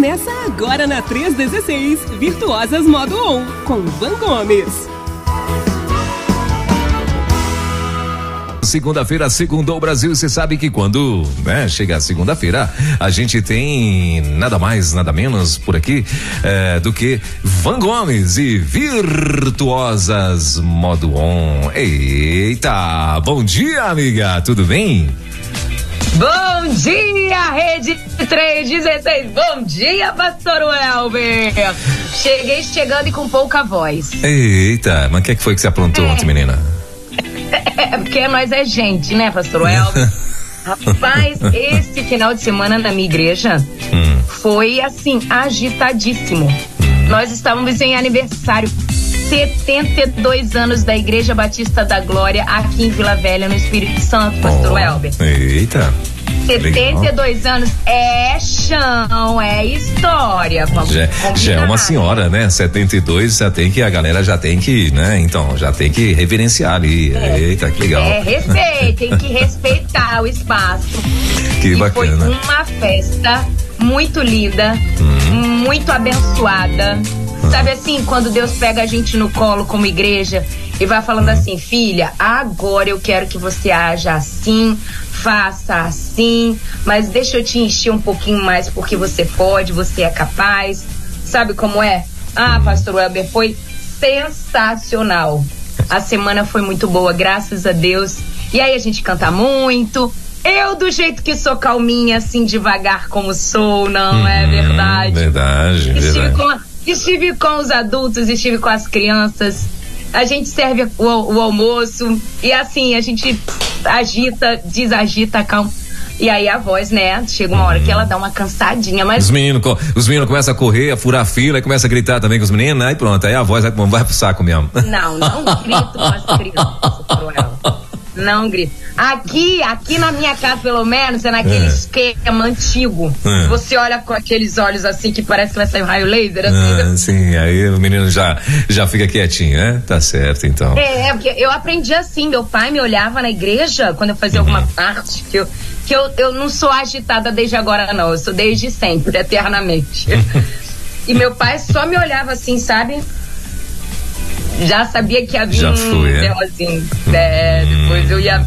Começa agora na 316, Virtuosas Modo On, com Van Gomes. Segunda-feira, segundou o Brasil. Você sabe que quando né, chega a segunda-feira, a gente tem nada mais, nada menos por aqui é, do que Van Gomes e Virtuosas Modo On. Eita, bom dia, amiga. Tudo bem? Bom dia, Rede 316. Bom dia, Pastor Welber. Cheguei chegando e com pouca voz. Eita, mas o que, é que foi que você aprontou é. ontem, menina? É, porque nós é gente, né, Pastor Welber? Rapaz, esse final de semana na minha igreja hum. foi assim, agitadíssimo. Hum. Nós estávamos em aniversário 72 anos da Igreja Batista da Glória aqui em Vila Velha, no Espírito Santo, Pastor oh, Elber. Eita. 72 Legal. anos é chão, é história. Vamos já, já, é uma senhora, né? 72 já tem que, a galera já tem que, né? Então, já tem que reverenciar ali. É, Eita, que legal. É, respeito, tem que respeitar o espaço. Que e bacana. Foi uma festa muito linda, hum. muito abençoada Sabe assim, quando Deus pega a gente no colo como igreja e vai falando assim, filha, agora eu quero que você haja assim, faça assim, mas deixa eu te encher um pouquinho mais porque você pode, você é capaz. Sabe como é? Ah, pastor Weber, foi sensacional. A semana foi muito boa, graças a Deus. E aí a gente canta muito. Eu, do jeito que sou calminha, assim, devagar como sou, não é uhum, verdade? Verdade, Estive verdade. Com, Estive com os adultos, estive com as crianças. A gente serve o, o almoço e assim, a gente agita, desagita, calma. E aí a voz, né? Chega uma hora que ela dá uma cansadinha, mas. Os meninos, os meninos começam a correr, a furar a fila e começam a gritar também com os meninos, aí pronto, aí a voz vai, vai pro saco mesmo. Não, não grito com as crianças, não grita. Aqui, aqui na minha casa, pelo menos, é naquele é. esquema antigo. É. Você olha com aqueles olhos assim que parece que vai sair um raio laser, assim. Ah, né? sim, aí o menino já, já fica quietinho, né? Tá certo, então. É, é, porque eu aprendi assim. Meu pai me olhava na igreja quando eu fazia uhum. alguma parte que eu. Que eu, eu não sou agitada desde agora, não. Eu sou desde sempre, eternamente. e meu pai só me olhava assim, sabe? Já sabia que havia já um foi, é? é, depois eu ia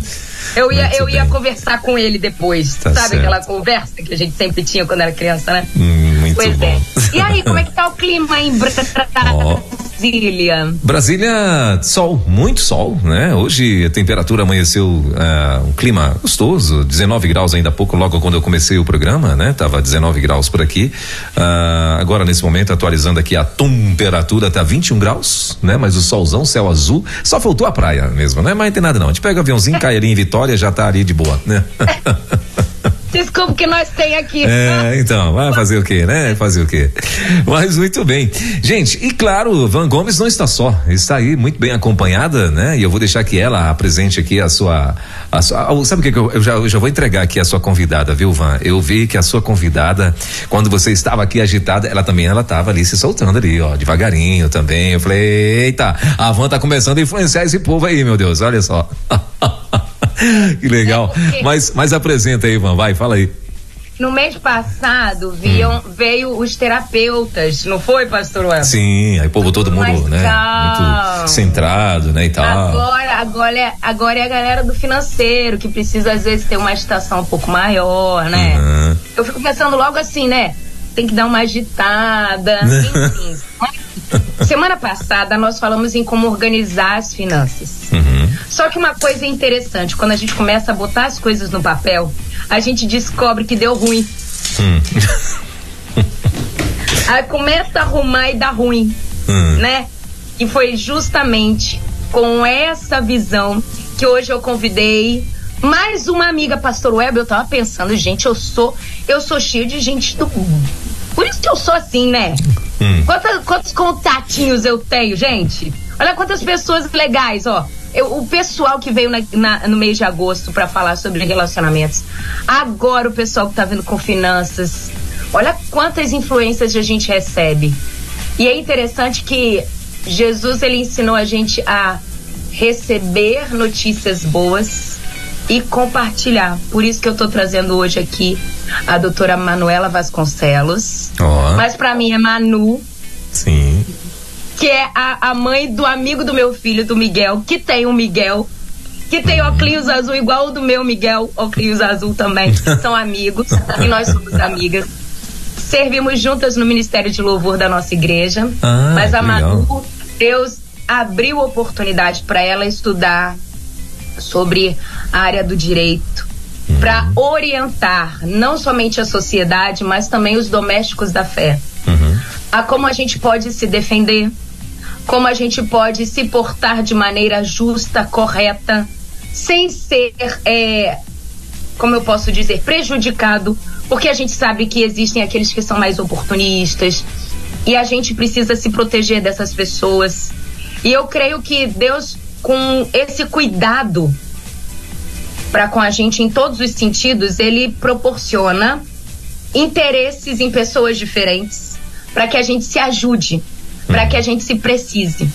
eu ia, eu ia conversar com ele depois. Tá sabe certo. aquela conversa que a gente sempre tinha quando era criança, né? Hum, muito pois bom. É. E aí, como é que tá o clima em oh. Brasília? Brasília, sol, muito sol, né? Hoje a temperatura amanheceu uh, um clima gostoso, 19 graus ainda há pouco, logo quando eu comecei o programa, né? Tava 19 graus por aqui. Uh, agora, nesse momento, atualizando aqui a temperatura, tá 21 graus, né? Mas o solzão, céu azul, só faltou a praia mesmo, né? Mas não tem nada não. A gente pega o aviãozinho, cai ali em Vitória, já tá ali de boa, né? Desculpa que nós tem aqui. É, então, vai fazer o quê, né? Fazer o quê? Mas muito bem. Gente, e claro, Van Gomes não está só, está aí muito bem acompanhada, né? E eu vou deixar que ela apresente aqui a sua. A sua sabe o que, eu, já, eu já vou entregar aqui a sua convidada, viu, Van? Eu vi que a sua convidada, quando você estava aqui agitada, ela também ela estava ali se soltando ali, ó, devagarinho também. Eu falei, eita, a Van tá começando a influenciar esse povo aí, meu Deus, olha só. que legal. É mas, mas apresenta aí, Ivan, vai, fala aí. No mês passado viam, hum. veio os terapeutas, não foi, pastor Web? Sim, aí povo todo mundo, né? Muito centrado, né, e tal. Agora, agora, é, agora é a galera do financeiro, que precisa às vezes ter uma estação um pouco maior, né? Uhum. Eu fico pensando logo assim, né? Tem que dar uma agitada, enfim. Semana passada nós falamos em como organizar as finanças. Uhum. Só que uma coisa interessante, quando a gente começa a botar as coisas no papel, a gente descobre que deu ruim. Hum. Aí começa a arrumar e dá ruim, hum. né? E foi justamente com essa visão que hoje eu convidei mais uma amiga, Pastor Web. Eu tava pensando, gente, eu sou, eu sou cheio de gente do por isso que eu sou assim, né? Hum. Quantos, quantos contatinhos eu tenho, gente? Olha quantas pessoas legais, ó. Eu, o pessoal que veio na, na, no mês de agosto para falar sobre relacionamentos. Agora o pessoal que tá vindo com finanças. Olha quantas influências a gente recebe. E é interessante que Jesus ele ensinou a gente a receber notícias boas e compartilhar. Por isso que eu estou trazendo hoje aqui a doutora Manuela Vasconcelos. Oh. Mas para mim é Manu. Sim. Que é a, a mãe do amigo do meu filho, do Miguel, que tem um Miguel que tem óculos azul igual o do meu Miguel, óculos azul também. São amigos e nós somos amigas. Servimos juntas no Ministério de Louvor da nossa igreja. Ah, mas a Manu, Deus abriu oportunidade para ela estudar sobre a área do direito, uhum. para orientar não somente a sociedade, mas também os domésticos da fé. Uhum. A como a gente pode se defender, como a gente pode se portar de maneira justa, correta, sem ser, é, como eu posso dizer, prejudicado, porque a gente sabe que existem aqueles que são mais oportunistas e a gente precisa se proteger dessas pessoas. E eu creio que Deus, com esse cuidado para com a gente em todos os sentidos, ele proporciona interesses em pessoas diferentes para que a gente se ajude, para que a gente se precise.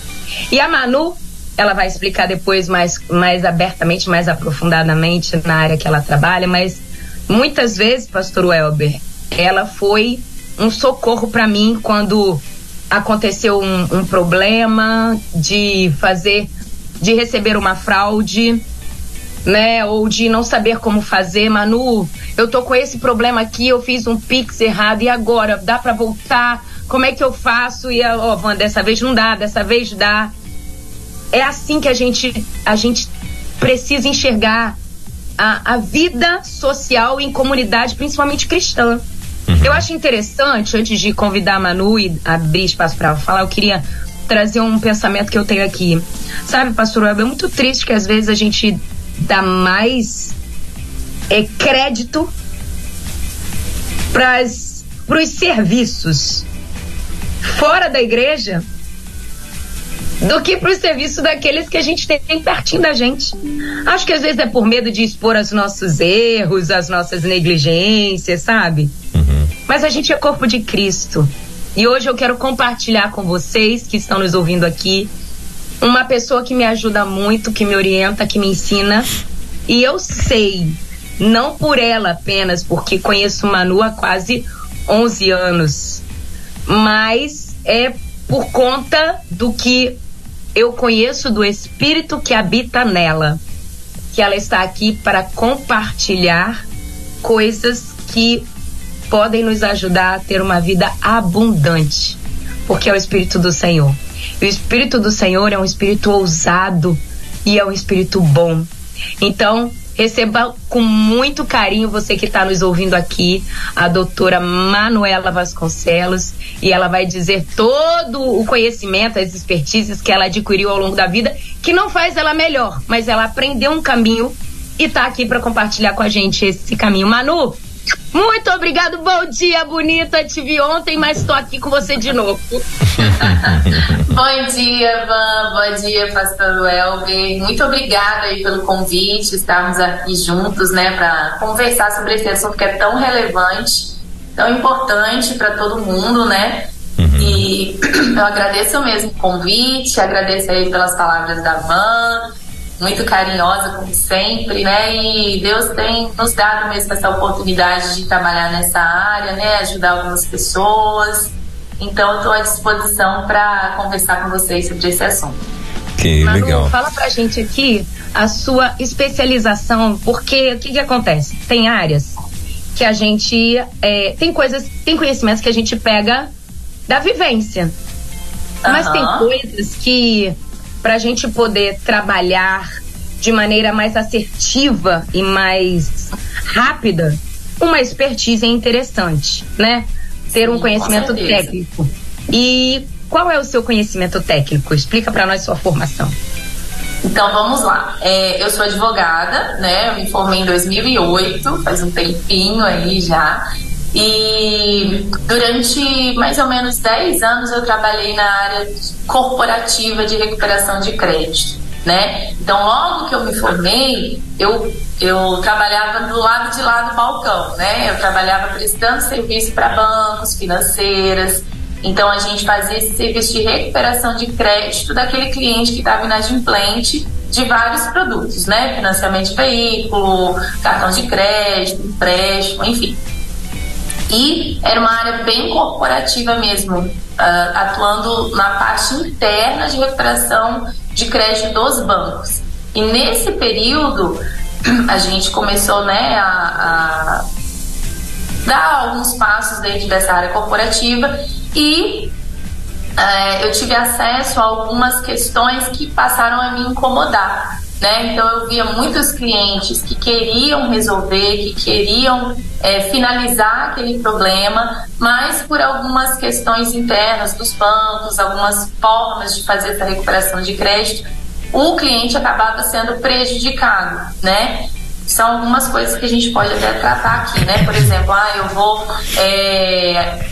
E a Manu, ela vai explicar depois mais, mais abertamente, mais aprofundadamente na área que ela trabalha, mas muitas vezes, pastor Welber, ela foi um socorro para mim quando aconteceu um, um problema de fazer, de receber uma fraude, né? Ou de não saber como fazer. Manu, eu tô com esse problema aqui, eu fiz um pix errado e agora dá para voltar? Como é que eu faço? E ó, oh, dessa vez não dá, dessa vez dá. É assim que a gente a gente precisa enxergar a, a vida social em comunidade, principalmente cristã. Uhum. Eu acho interessante, antes de convidar a Manu e abrir espaço para falar, eu queria trazer um pensamento que eu tenho aqui. Sabe, pastor Web, é muito triste que às vezes a gente dá mais é, crédito para os serviços fora da igreja do que para o serviço daqueles que a gente tem pertinho da gente. Acho que às vezes é por medo de expor os nossos erros, as nossas negligências, sabe? Uhum. Mas a gente é corpo de Cristo. E hoje eu quero compartilhar com vocês que estão nos ouvindo aqui uma pessoa que me ajuda muito, que me orienta, que me ensina. E eu sei, não por ela apenas, porque conheço Manu há quase 11 anos, mas é por conta do que eu conheço do espírito que habita nela, que ela está aqui para compartilhar coisas que podem nos ajudar a ter uma vida abundante, porque é o espírito do Senhor. E o espírito do Senhor é um espírito ousado e é um espírito bom. Então, Receba com muito carinho você que está nos ouvindo aqui, a doutora Manuela Vasconcelos, e ela vai dizer todo o conhecimento, as expertises que ela adquiriu ao longo da vida, que não faz ela melhor, mas ela aprendeu um caminho e está aqui para compartilhar com a gente esse caminho. Manu, muito obrigado, bom dia, bonita. Te vi ontem, mas estou aqui com você de novo. bom dia, Van. Bom dia, Pastor Welber. Muito obrigada aí pelo convite, estarmos aqui juntos, né, para conversar sobre esse assunto que é tão relevante, tão importante para todo mundo, né? Uhum. E eu agradeço mesmo o convite, agradeço aí pelas palavras da Van muito carinhosa, como sempre, né? E Deus tem nos dado mesmo essa oportunidade de trabalhar nessa área, né? Ajudar algumas pessoas. Então, estou à disposição para conversar com vocês sobre esse assunto. Que Manu, legal. Fala pra gente aqui a sua especialização, porque o que, que acontece? Tem áreas que a gente. É, tem coisas, tem conhecimentos que a gente pega da vivência. Uhum. Mas tem coisas que para a gente poder trabalhar de maneira mais assertiva e mais rápida, uma expertise é interessante, né? Ter Sim, um conhecimento técnico. E qual é o seu conhecimento técnico? Explica para nós sua formação. Então vamos lá. É, eu sou advogada, né? Eu me formei em 2008, faz um tempinho aí já. E durante mais ou menos 10 anos eu trabalhei na área corporativa de recuperação de crédito, né? Então, logo que eu me formei, eu, eu trabalhava do lado de lá do balcão, né? Eu trabalhava prestando serviço para bancos, financeiras. Então, a gente fazia esse serviço de recuperação de crédito daquele cliente que estava inadimplente de vários produtos, né? Financiamento de veículo, cartão de crédito, empréstimo, enfim. E era uma área bem corporativa mesmo, uh, atuando na parte interna de recuperação de crédito dos bancos. E nesse período, a gente começou né, a, a dar alguns passos dentro dessa área corporativa e é, eu tive acesso a algumas questões que passaram a me incomodar. Né? Então eu via muitos clientes que queriam resolver, que queriam é, finalizar aquele problema, mas por algumas questões internas dos bancos, algumas formas de fazer essa recuperação de crédito, o cliente acabava sendo prejudicado, né? São algumas coisas que a gente pode até tratar aqui, né? Por exemplo, ah, eu vou é,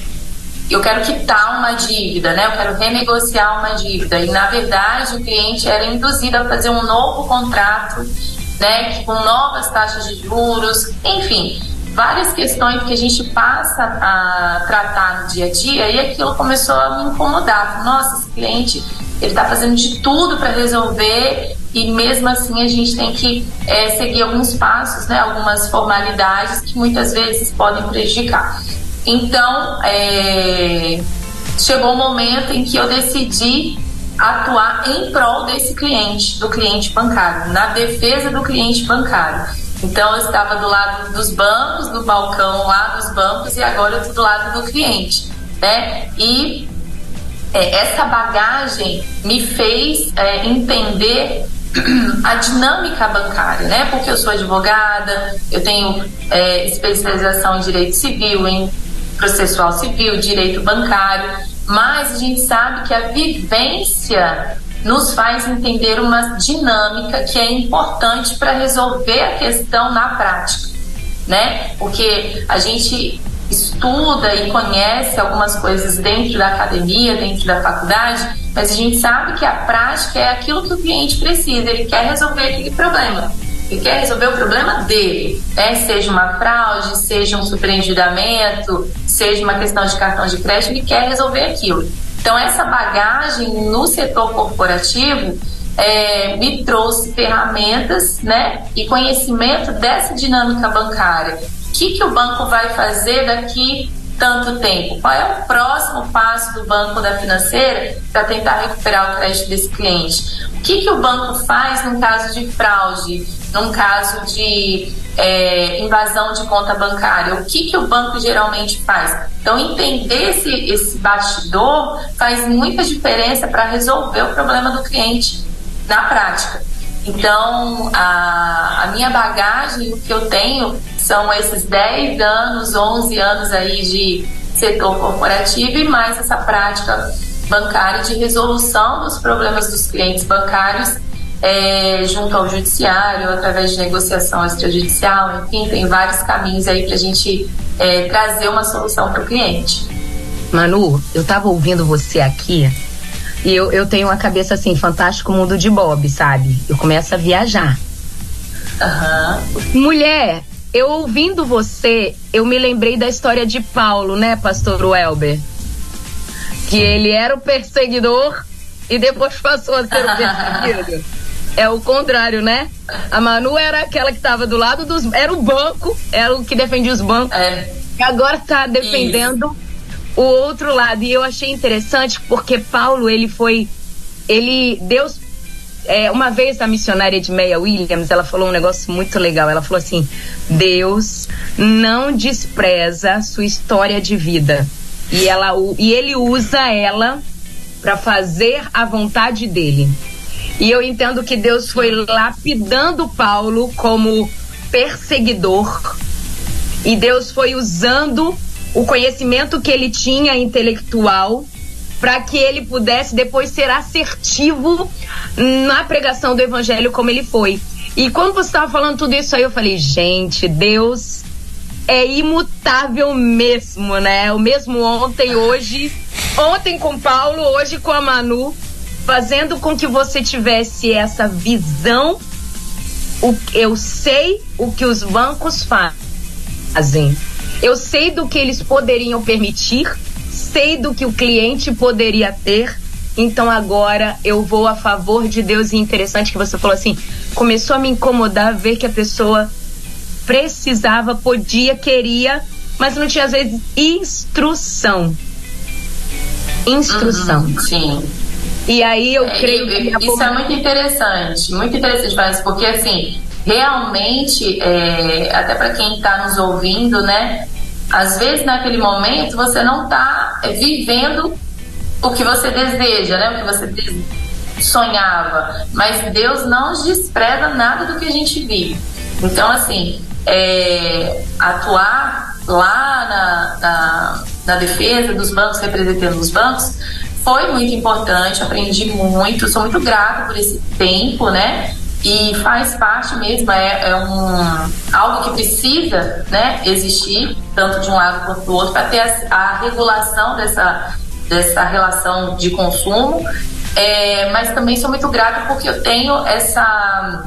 eu quero quitar uma dívida, né? Eu quero renegociar uma dívida. E na verdade o cliente era induzido a fazer um novo contrato, né? Com novas taxas de juros, enfim, várias questões que a gente passa a tratar no dia a dia e aquilo começou a me incomodar. Nossa, esse cliente ele está fazendo de tudo para resolver e mesmo assim a gente tem que é, seguir alguns passos, né? Algumas formalidades que muitas vezes podem prejudicar. Então, é, chegou o um momento em que eu decidi atuar em prol desse cliente, do cliente bancário, na defesa do cliente bancário. Então, eu estava do lado dos bancos, do balcão lá dos bancos, e agora eu estou do lado do cliente. Né? E é, essa bagagem me fez é, entender a dinâmica bancária, né? Porque eu sou advogada, eu tenho é, especialização em direito civil, em processual civil, direito bancário, mas a gente sabe que a vivência nos faz entender uma dinâmica que é importante para resolver a questão na prática, né? Porque a gente estuda e conhece algumas coisas dentro da academia, dentro da faculdade, mas a gente sabe que a prática é aquilo que o cliente precisa, ele quer resolver aquele problema e quer resolver o problema dele, né? seja uma fraude, seja um superendividamento, seja uma questão de cartão de crédito, ele quer resolver aquilo. Então, essa bagagem no setor corporativo é, me trouxe ferramentas né, e conhecimento dessa dinâmica bancária. O que, que o banco vai fazer daqui tanto tempo? Qual é o próximo passo do banco da financeira para tentar recuperar o crédito desse cliente? O que, que o banco faz no caso de fraude? Num caso de é, invasão de conta bancária, o que, que o banco geralmente faz? Então, entender esse, esse bastidor faz muita diferença para resolver o problema do cliente na prática. Então, a, a minha bagagem, o que eu tenho, são esses 10 anos, 11 anos aí de setor corporativo e mais essa prática bancária de resolução dos problemas dos clientes bancários é, junto ao judiciário, através de negociação extrajudicial, enfim, tem vários caminhos aí para a gente é, trazer uma solução para o cliente. Manu, eu estava ouvindo você aqui e eu, eu tenho uma cabeça assim, fantástico mundo de Bob, sabe? Eu começo a viajar. Uhum. Mulher, eu ouvindo você, eu me lembrei da história de Paulo, né, pastor Welber? Que ele era o perseguidor e depois passou a ser o perseguido. É o contrário, né? A Manu era aquela que estava do lado dos. Era o banco, era o que defendia os bancos. É. E agora está defendendo Isso. o outro lado. E eu achei interessante porque Paulo, ele foi. Ele. Deus. É, uma vez a missionária de Meia Williams, ela falou um negócio muito legal. Ela falou assim: Deus não despreza sua história de vida. E, ela, e ele usa ela para fazer a vontade dele. E eu entendo que Deus foi lapidando Paulo como perseguidor. E Deus foi usando o conhecimento que ele tinha intelectual para que ele pudesse depois ser assertivo na pregação do evangelho como ele foi. E quando você estava falando tudo isso aí, eu falei, gente, Deus é imutável mesmo, né? O mesmo ontem, hoje, ontem com Paulo, hoje com a Manu fazendo com que você tivesse essa visão. O, eu sei o que os bancos fazem. Eu sei do que eles poderiam permitir, sei do que o cliente poderia ter então agora eu vou a favor de Deus. E interessante que você falou assim, começou a me incomodar ver que a pessoa precisava, podia, queria, mas não tinha às vezes instrução. Instrução. Uhum, sim. E aí eu é, creio que. Isso é muito interessante, muito interessante, mas porque assim, realmente, é, até para quem está nos ouvindo, né? Às vezes naquele momento você não está vivendo o que você deseja, né? O que você sonhava. Mas Deus não despreza nada do que a gente vive. Então, assim, é, atuar lá na, na, na defesa dos bancos, representando os bancos, foi muito importante, aprendi muito, sou muito grata por esse tempo, né? E faz parte mesmo, é, é um, algo que precisa né, existir, tanto de um lado quanto do outro, para ter a, a, regulação dessa, dessa relação de consumo. É, mas também sou muito grata porque eu tenho essa,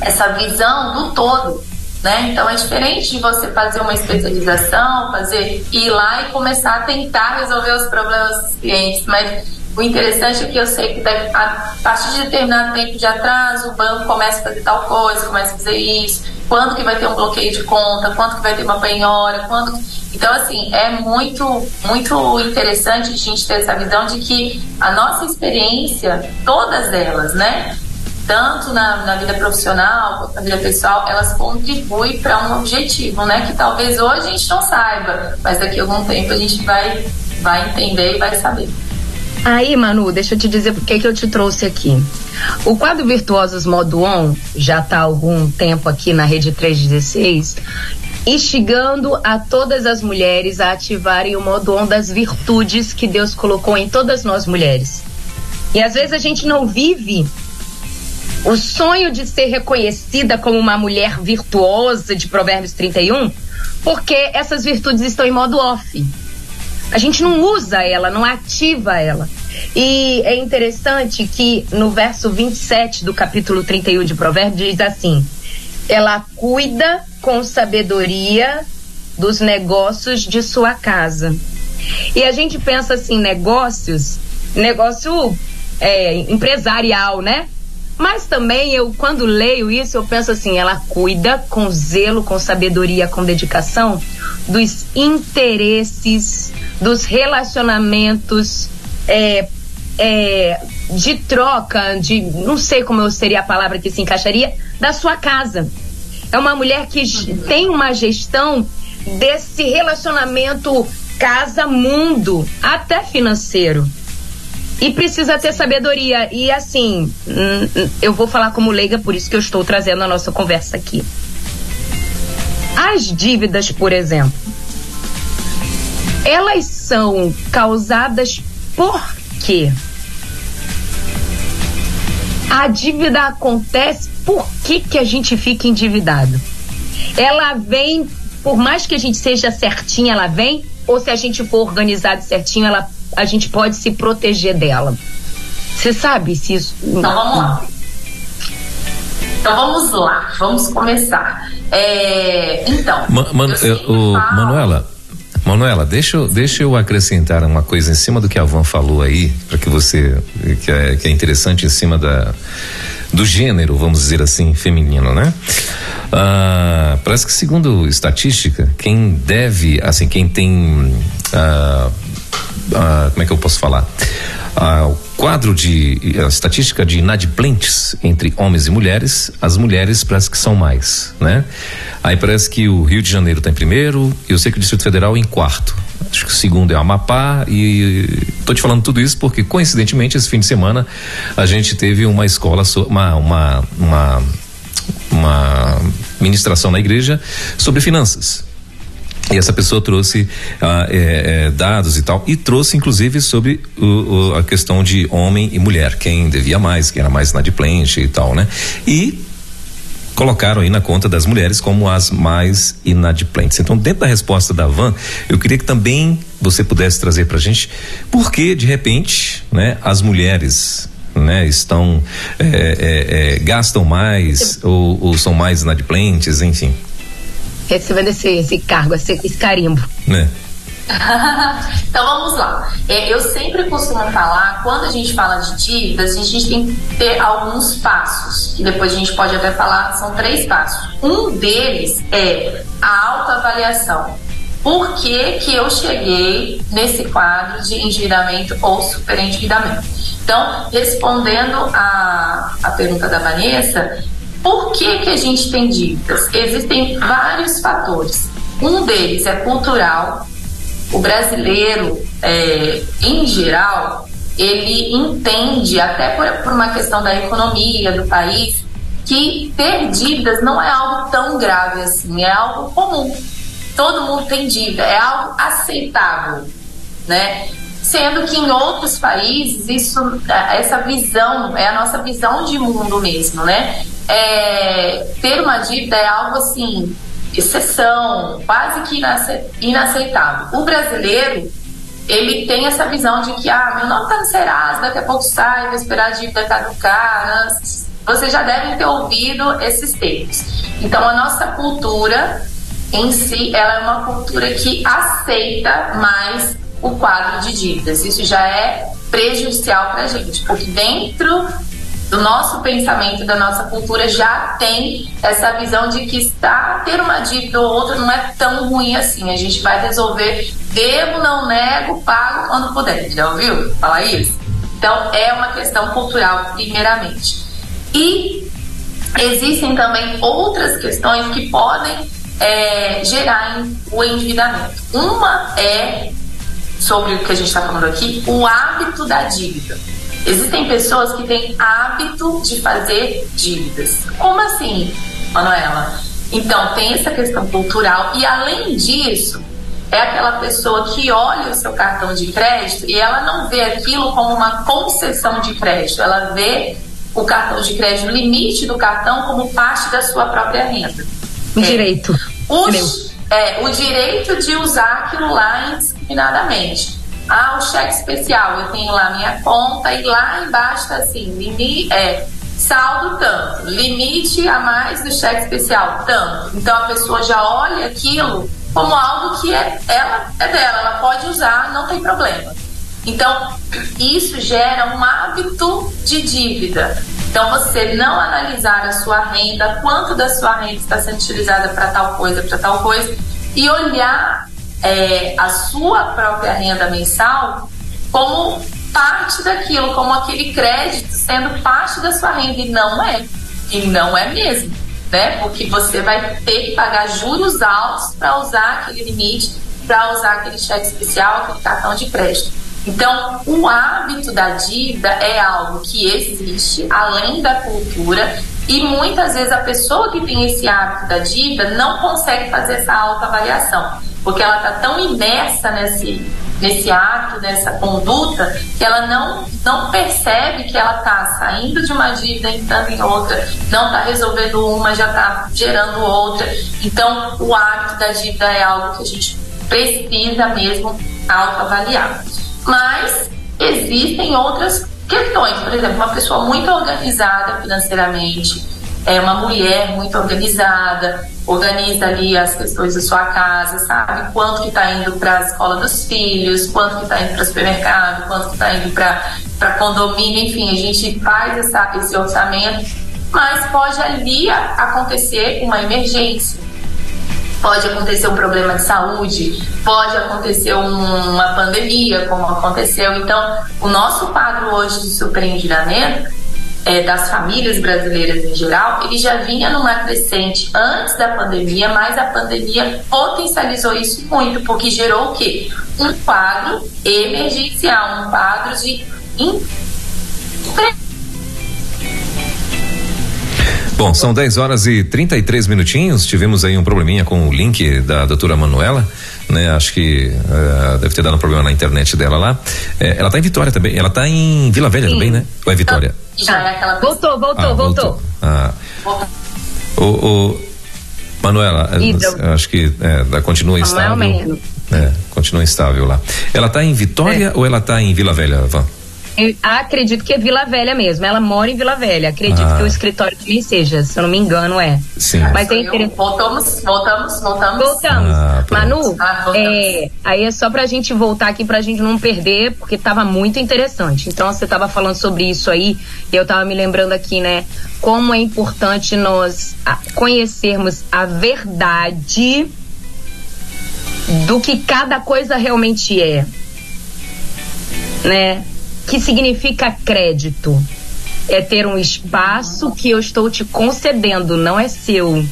essa visão do todo né? Então é diferente de você fazer uma especialização, fazer ir lá e começar a tentar resolver os problemas dos clientes, mas o interessante é que eu sei que a partir de determinado tempo de atraso, o banco começa a fazer tal coisa, começa a fazer isso, quando que vai ter um bloqueio de conta, quando que vai ter uma penhora, quando então assim é muito muito interessante a gente ter essa visão de que a nossa experiência, todas elas, né, tanto na, na vida profissional quanto na vida pessoal, elas contribuem para um objetivo, né? Que talvez hoje a gente não saiba, mas daqui a algum tempo a gente vai, vai entender e vai saber. Aí, Manu, deixa eu te dizer por que eu te trouxe aqui. O quadro Virtuosos Modo On já está há algum tempo aqui na Rede 316, instigando a todas as mulheres a ativarem o modo on das virtudes que Deus colocou em todas nós mulheres. E às vezes a gente não vive o sonho de ser reconhecida como uma mulher virtuosa de Provérbios 31, porque essas virtudes estão em modo off. A gente não usa ela, não ativa ela. E é interessante que no verso 27 do capítulo 31 de Provérbios diz assim: ela cuida com sabedoria dos negócios de sua casa. E a gente pensa assim, negócios, negócio é, empresarial, né? Mas também eu, quando leio isso, eu penso assim: ela cuida com zelo, com sabedoria, com dedicação dos interesses, dos relacionamentos é, é, de troca, de não sei como eu seria a palavra que se encaixaria, da sua casa. É uma mulher que tem uma gestão desse relacionamento casa-mundo, até financeiro. E precisa ter sabedoria. E assim, hum, hum, eu vou falar como leiga, por isso que eu estou trazendo a nossa conversa aqui. As dívidas, por exemplo, elas são causadas por quê? A dívida acontece por que, que a gente fica endividado? Ela vem, por mais que a gente seja certinha, ela vem, ou se a gente for organizado certinho, ela a gente pode se proteger dela. Você sabe se isso. Então vamos lá. Então vamos lá, vamos começar. É, então. Man, man, eu, Manuela, Manuela, deixa eu, deixa eu acrescentar uma coisa em cima do que a Van falou aí, para que você. Que é, que é interessante em cima da, do gênero, vamos dizer assim, feminino, né? Ah, parece que segundo estatística, quem deve, assim, quem tem ah, ah, como é que eu posso falar? Ah, o quadro de a estatística de inadimplentes entre homens e mulheres, as mulheres parece que são mais, né? Aí parece que o Rio de Janeiro está em primeiro, eu sei que o Distrito Federal em quarto. Acho que o segundo é o Amapá e tô te falando tudo isso porque coincidentemente esse fim de semana a gente teve uma escola uma uma uma, uma ministração na igreja sobre finanças. E essa pessoa trouxe ah, é, é, dados e tal, e trouxe inclusive sobre o, o, a questão de homem e mulher, quem devia mais, quem era mais inadimplente e tal, né? E colocaram aí na conta das mulheres como as mais inadimplentes. Então, dentro da resposta da Van, eu queria que também você pudesse trazer pra gente por que, de repente, né, as mulheres né, estão é, é, é gastam mais ou, ou são mais inadimplentes, enfim recebendo esse, esse cargo, esse, esse carimbo. Né? então vamos lá. É, eu sempre costumo falar, quando a gente fala de dívidas, a gente tem que ter alguns passos, que depois a gente pode até falar, são três passos. Um deles é a autoavaliação. Por que, que eu cheguei nesse quadro de endividamento ou superendividamento? Então, respondendo a, a pergunta da Vanessa, por que, que a gente tem dívidas? Existem vários fatores. Um deles é cultural, o brasileiro, é, em geral, ele entende, até por, por uma questão da economia do país, que ter dívidas não é algo tão grave assim, é algo comum. Todo mundo tem dívida, é algo aceitável, né? Sendo que em outros países isso, essa visão é a nossa visão de mundo mesmo, né? É, ter uma dívida é algo assim exceção, quase que inaceitável. O brasileiro, ele tem essa visão de que, ah, meu nome tá no Serasa, daqui a pouco sai, vou esperar a dívida caducar. Você já deve ter ouvido esses termos. Então, a nossa cultura em si, ela é uma cultura que aceita mais o quadro de dívidas. Isso já é prejudicial para a gente, porque dentro do nosso pensamento, da nossa cultura, já tem essa visão de que está ter uma dívida ou outra não é tão ruim assim. A gente vai resolver, devo, não nego, pago quando puder. Já ouviu falar isso? Então, é uma questão cultural, primeiramente. E existem também outras questões que podem é, gerar o endividamento. Uma é, sobre o que a gente está falando aqui, o hábito da dívida. Existem pessoas que têm hábito de fazer dívidas. Como assim, Manuela? Então, tem essa questão cultural e, além disso, é aquela pessoa que olha o seu cartão de crédito e ela não vê aquilo como uma concessão de crédito, ela vê o cartão de crédito, o limite do cartão, como parte da sua própria renda. O é. direito. Os, é, o direito de usar aquilo lá indiscriminadamente. Ah, o cheque especial, eu tenho lá minha conta e lá embaixo tá assim, limite, é, saldo tanto, limite a mais do cheque especial tanto. Então a pessoa já olha aquilo como algo que é, ela é dela, ela pode usar, não tem problema. Então isso gera um hábito de dívida. Então você não analisar a sua renda, quanto da sua renda está sendo utilizada para tal coisa, para tal coisa, e olhar é, a sua própria renda mensal como parte daquilo, como aquele crédito sendo parte da sua renda e não é. E não é mesmo, né? Porque você vai ter que pagar juros altos para usar aquele limite, para usar aquele cheque especial, aquele cartão de crédito. Então, o hábito da dívida é algo que existe além da cultura e muitas vezes a pessoa que tem esse hábito da dívida não consegue fazer essa autoavaliação porque ela está tão imersa nesse, nesse ato, nessa conduta, que ela não, não percebe que ela está saindo de uma dívida, entrando em outra, não está resolvendo uma, já está gerando outra. Então, o hábito da dívida é algo que a gente precisa mesmo autoavaliar. Mas existem outras questões, por exemplo, uma pessoa muito organizada financeiramente, é uma mulher muito organizada, organiza ali as questões da sua casa, sabe? Quanto que está indo para a escola dos filhos, quanto que está indo para supermercado, quanto que está indo para condomínio, enfim, a gente faz essa, esse orçamento, mas pode ali acontecer uma emergência. Pode acontecer um problema de saúde, pode acontecer um, uma pandemia, como aconteceu. Então, o nosso quadro hoje de superendividamento é, das famílias brasileiras em geral, ele já vinha numa crescente antes da pandemia, mas a pandemia potencializou isso muito, porque gerou o quê? Um quadro emergencial, um quadro de Bom, são 10 horas e 33 minutinhos. Tivemos aí um probleminha com o link da doutora Manuela né? Acho que uh, deve ter dado um problema na internet dela lá. É, ela tá em Vitória também. Ela tá em Vila Velha Sim. também, né? Ou é Vitória? Já é aquela Voltou, voltou, ah, voltou. voltou. Ah. O, o Manuela, eh, acho que é, continua instável. É, continua instável lá. Ela tá em Vitória é. ou ela tá em Vila Velha, Van? Eu acredito que é Vila Velha mesmo. Ela mora em Vila Velha. Acredito ah. que o escritório também seja, se eu não me engano, é. Sim. Mas é interessante. Voltamos, voltamos, voltamos. Voltamos. Ah, Manu, ah, voltamos. É, aí é só pra gente voltar aqui pra gente não perder, porque tava muito interessante. Então você tava falando sobre isso aí, e eu tava me lembrando aqui, né? Como é importante nós conhecermos a verdade do que cada coisa realmente é. Né? Que significa crédito? É ter um espaço que eu estou te concedendo, não é seu.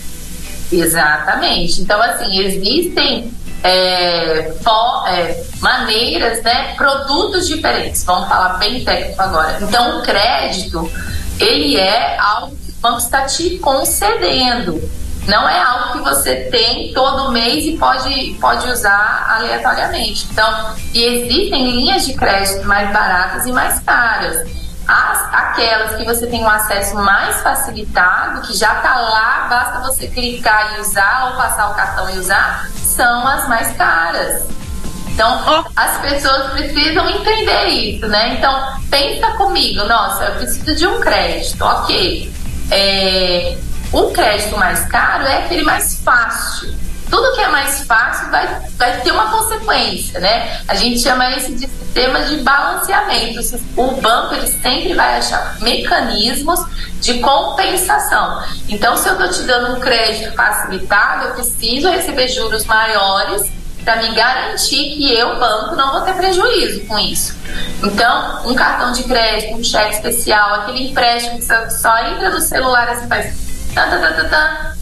Exatamente. Então, assim, existem é, for, é, maneiras, né, produtos diferentes. Vamos falar bem técnico agora. Então, o crédito, ele é algo que o banco está te concedendo. Não é algo que você tem todo mês e pode, pode usar aleatoriamente. Então, e existem linhas de crédito mais baratas e mais caras. As, aquelas que você tem um acesso mais facilitado, que já está lá, basta você clicar e usar ou passar o cartão e usar, são as mais caras. Então, as pessoas precisam entender isso, né? Então, pensa comigo, nossa, eu preciso de um crédito, ok. É, o crédito mais caro é aquele mais fácil. Tudo que é mais fácil vai, vai ter uma consequência, né? A gente chama esse de sistema de balanceamento. O banco ele sempre vai achar mecanismos de compensação. Então, se eu estou te dando um crédito facilitado, eu preciso receber juros maiores para me garantir que eu, banco, não vou ter prejuízo com isso. Então, um cartão de crédito, um cheque especial, aquele empréstimo que só entra no celular assim faz tá, tá, tá, tá, tá,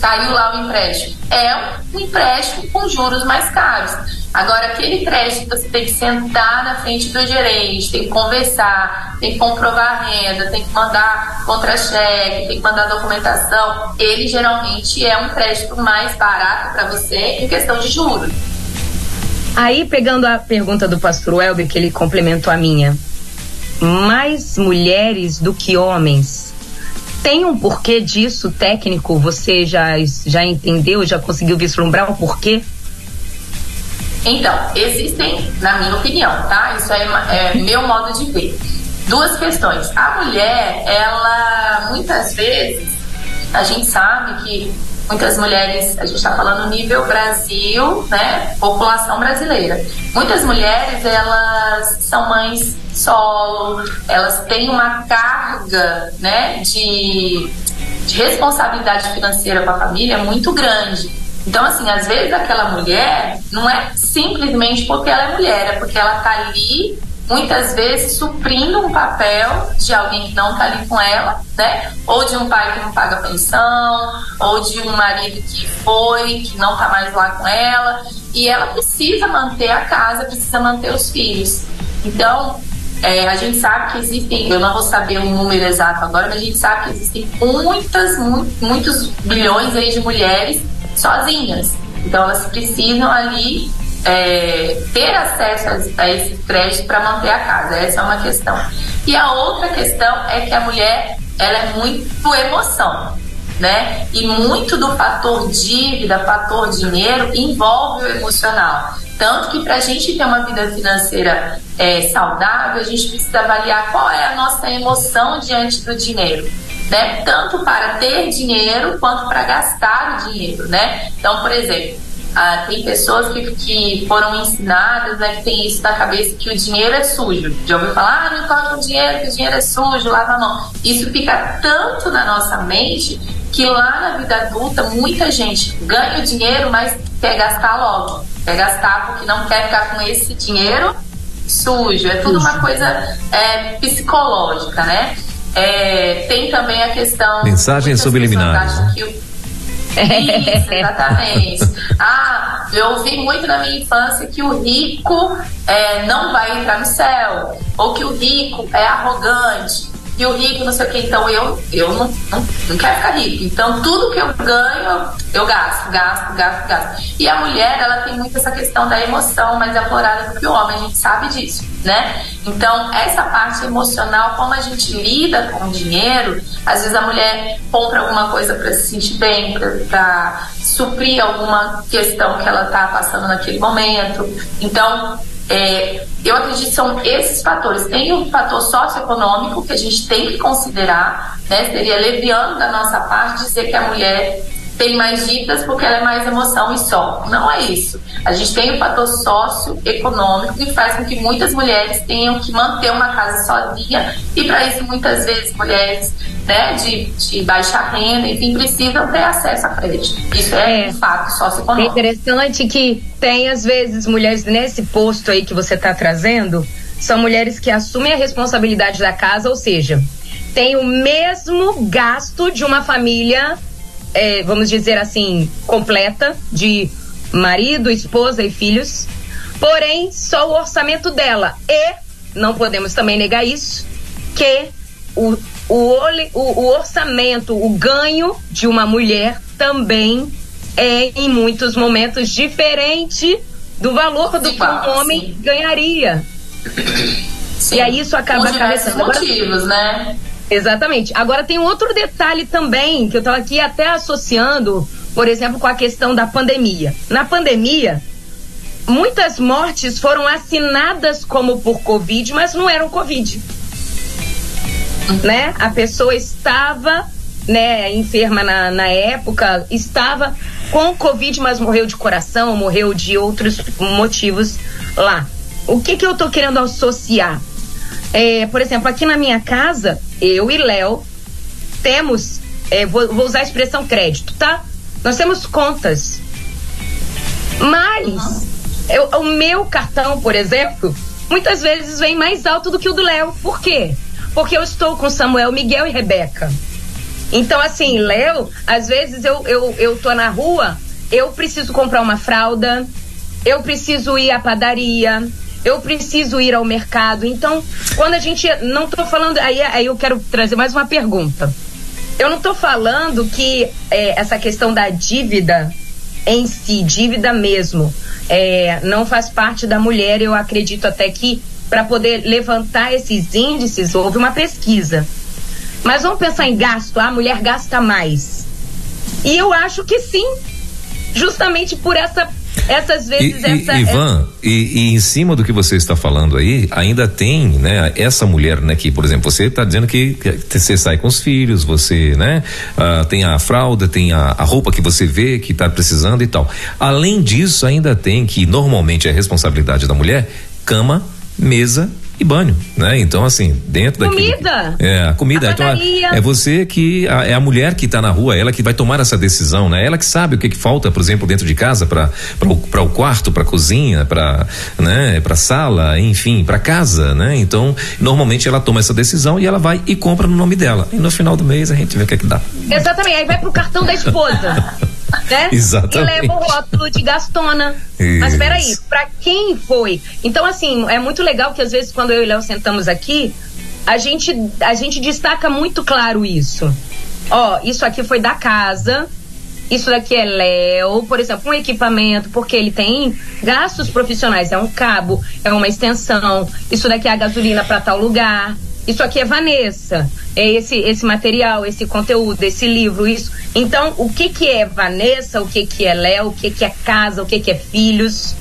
caiu lá o empréstimo. É um empréstimo com juros mais caros. Agora, aquele crédito você tem que sentar na frente do gerente, tem que conversar, tem que comprovar a renda, tem que mandar contra-cheque, tem que mandar documentação. Ele geralmente é um crédito mais barato para você em questão de juros. Aí, pegando a pergunta do pastor Welber, que ele complementou a minha, mais mulheres do que homens tem um porquê disso técnico? Você já, já entendeu, já conseguiu vislumbrar o porquê? Então, existem, na minha opinião, tá? Isso é, é meu modo de ver. Duas questões. A mulher, ela muitas vezes, a gente sabe que muitas mulheres, a gente está falando nível Brasil, né? População brasileira. Muitas mulheres, elas são mães solo, elas têm uma carga, né, de, de responsabilidade financeira com a família muito grande. Então, assim, às vezes aquela mulher não é simplesmente porque ela é mulher, é porque ela tá ali muitas vezes suprindo um papel de alguém que não está ali com ela, né? Ou de um pai que não paga pensão, ou de um marido que foi, que não está mais lá com ela, e ela precisa manter a casa, precisa manter os filhos. Então, é, a gente sabe que existem, eu não vou saber o número exato agora, mas a gente sabe que existem muitas, muitos bilhões aí de mulheres sozinhas. Então elas precisam ali é, ter acesso a, a esse crédito para manter a casa. Essa é uma questão. E a outra questão é que a mulher ela é muito emoção. Né? E muito do fator dívida, fator dinheiro, envolve o emocional. Tanto que para a gente ter uma vida financeira é, saudável, a gente precisa avaliar qual é a nossa emoção diante do dinheiro. Né? Tanto para ter dinheiro quanto para gastar o dinheiro. Né? Então, por exemplo, ah, tem pessoas que, que foram ensinadas, né, que tem isso na cabeça que o dinheiro é sujo. Já ouviu falar, ah, não toca o dinheiro, que o dinheiro é sujo, lava a mão. Isso fica tanto na nossa mente que lá na vida adulta muita gente ganha o dinheiro, mas quer gastar logo. Quer gastar porque não quer ficar com esse dinheiro sujo. É tudo uma coisa é, psicológica, né? É, tem também a questão. Mensagens subliminares. Né? Isso, exatamente. ah, eu ouvi muito na minha infância que o rico é, não vai entrar no céu, ou que o rico é arrogante, e o rico não sei o que. Então eu, eu não, não, não quero ficar rico. Então tudo que eu ganho, eu gasto, gasto, gasto, gasto. E a mulher, ela tem muito essa questão da emoção mais aflorada do que o homem, a gente sabe disso, né? Então, essa parte emocional, como a gente lida com o dinheiro, às vezes a mulher compra alguma coisa para se sentir bem, para suprir alguma questão que ela tá passando naquele momento. Então, é, eu acredito que são esses fatores. Tem o fator socioeconômico que a gente tem que considerar, né? Seria leviano da nossa parte dizer que a mulher tem mais dívidas porque ela é mais emoção e só. Não é isso. A gente tem o fator socioeconômico que faz com que muitas mulheres tenham que manter uma casa sozinha e para isso muitas vezes mulheres né, de, de, baixa renda, enfim, precisam ter acesso a crédito. Isso é, é um fato socioeconômico. É interessante que tem às vezes mulheres nesse posto aí que você está trazendo, são mulheres que assumem a responsabilidade da casa, ou seja, tem o mesmo gasto de uma família é, vamos dizer assim, completa de marido, esposa e filhos. Porém, só o orçamento dela. E, não podemos também negar isso, que o, o, o, orçamento, o ganho de uma mulher também é, em muitos momentos, diferente do valor do que um homem ganharia. Sim. E aí isso acaba acarretando. motivos, né? Exatamente. Agora tem outro detalhe também que eu estava aqui até associando, por exemplo, com a questão da pandemia. Na pandemia, muitas mortes foram assinadas como por Covid, mas não eram Covid. Né? A pessoa estava né, enferma na, na época, estava com Covid, mas morreu de coração, morreu de outros motivos lá. O que, que eu estou querendo associar? É, por exemplo, aqui na minha casa, eu e Léo temos, é, vou, vou, usar a expressão crédito, tá? Nós temos contas. Mas eu, o meu cartão, por exemplo, muitas vezes vem mais alto do que o do Léo. Por quê? Porque eu estou com Samuel, Miguel e Rebeca. Então, assim, Léo, às vezes eu, eu, eu tô na rua, eu preciso comprar uma fralda, eu preciso ir à padaria, eu preciso ir ao mercado. Então, quando a gente. Não estou falando. Aí, aí eu quero trazer mais uma pergunta. Eu não estou falando que é, essa questão da dívida em si, dívida mesmo, é, não faz parte da mulher. Eu acredito até que para poder levantar esses índices, houve uma pesquisa. Mas vamos pensar em gasto, a mulher gasta mais. E eu acho que sim, justamente por essa essas vezes e, essa, e, Ivan, essa... E, e, em cima do que você está falando aí, ainda tem, né, essa mulher, né, que, por exemplo, você está dizendo que, que, você sai com os filhos, você, né, uh, tem a fralda, tem a, a, roupa que você vê que está precisando e tal. Além disso, ainda tem que normalmente é responsabilidade da mulher, cama, mesa e banho, né? Então, assim, dentro da Comida! É, a comida. A então, é você que, a, é a mulher que está na rua, ela que vai tomar essa decisão, né? Ela que sabe o que, que falta, por exemplo, dentro de casa para para o quarto, para cozinha, para né, para sala, enfim, para casa, né? Então, normalmente ela toma essa decisão e ela vai e compra no nome dela. E no final do mês a gente vê o que é que dá. Exatamente, aí vai pro cartão da esposa. né? Exatamente. E leva o rótulo de gastona. Isso. Mas peraí, para quem foi? Então, assim, é muito legal que às vezes quando eu e Léo sentamos aqui, a gente, a gente destaca muito claro isso. Ó, isso aqui foi da casa, isso daqui é Léo, por exemplo, um equipamento, porque ele tem gastos profissionais, é um cabo, é uma extensão, isso daqui é a gasolina para tal lugar, isso aqui é Vanessa, é esse esse material, esse conteúdo, esse livro, isso. Então, o que que é Vanessa, o que que é Léo, o que que é casa, o que que é filhos?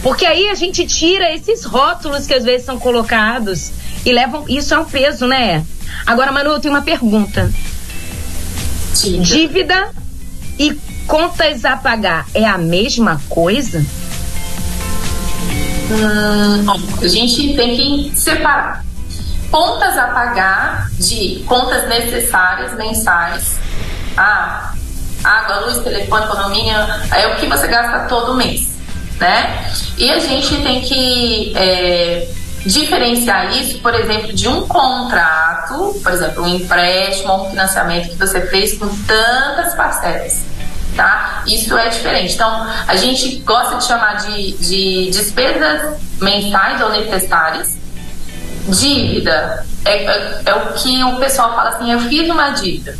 Porque aí a gente tira esses rótulos que às vezes são colocados e levam, isso é um peso, né? Agora, Manu, eu tenho uma pergunta. Sim. Dívida e contas a pagar é a mesma coisa? Hum, a gente tem que separar contas a pagar de contas necessárias mensais. Ah, água, luz, telefone, economia, é o que você gasta todo mês, né? E a gente tem que é, diferenciar isso, por exemplo, de um contrato, por exemplo, um empréstimo um financiamento que você fez com tantas parcelas. Tá? Isso é diferente. Então, a gente gosta de chamar de, de despesas mensais ou necessárias, Dívida é, é, é, o que o pessoal fala assim: eu fiz uma dívida.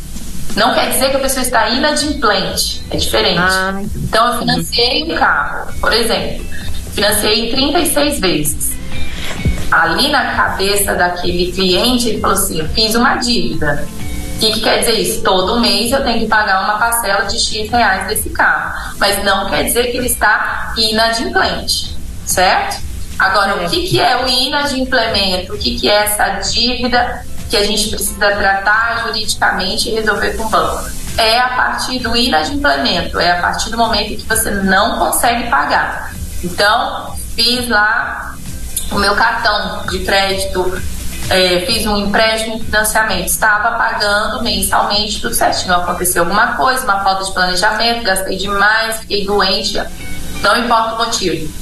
Não quer dizer que a pessoa está inadimplente. É diferente. Ah, então, eu financiei um carro, por exemplo. Financiei em 36 vezes. Ali na cabeça daquele cliente, ele falou assim: eu fiz uma dívida. O que, que, quer dizer isso? Todo mês eu tenho que pagar uma parcela de X reais desse carro. Mas não quer dizer que ele está inadimplente, certo? Agora, o que, que é o inadimplemento? O que, que é essa dívida que a gente precisa tratar juridicamente e resolver com o banco? É a partir do inadimplemento, é a partir do momento em que você não consegue pagar. Então, fiz lá o meu cartão de crédito, é, fiz um empréstimo um financiamento, estava pagando mensalmente tudo certinho. Aconteceu alguma coisa, uma falta de planejamento, gastei demais, fiquei doente, não importa o motivo.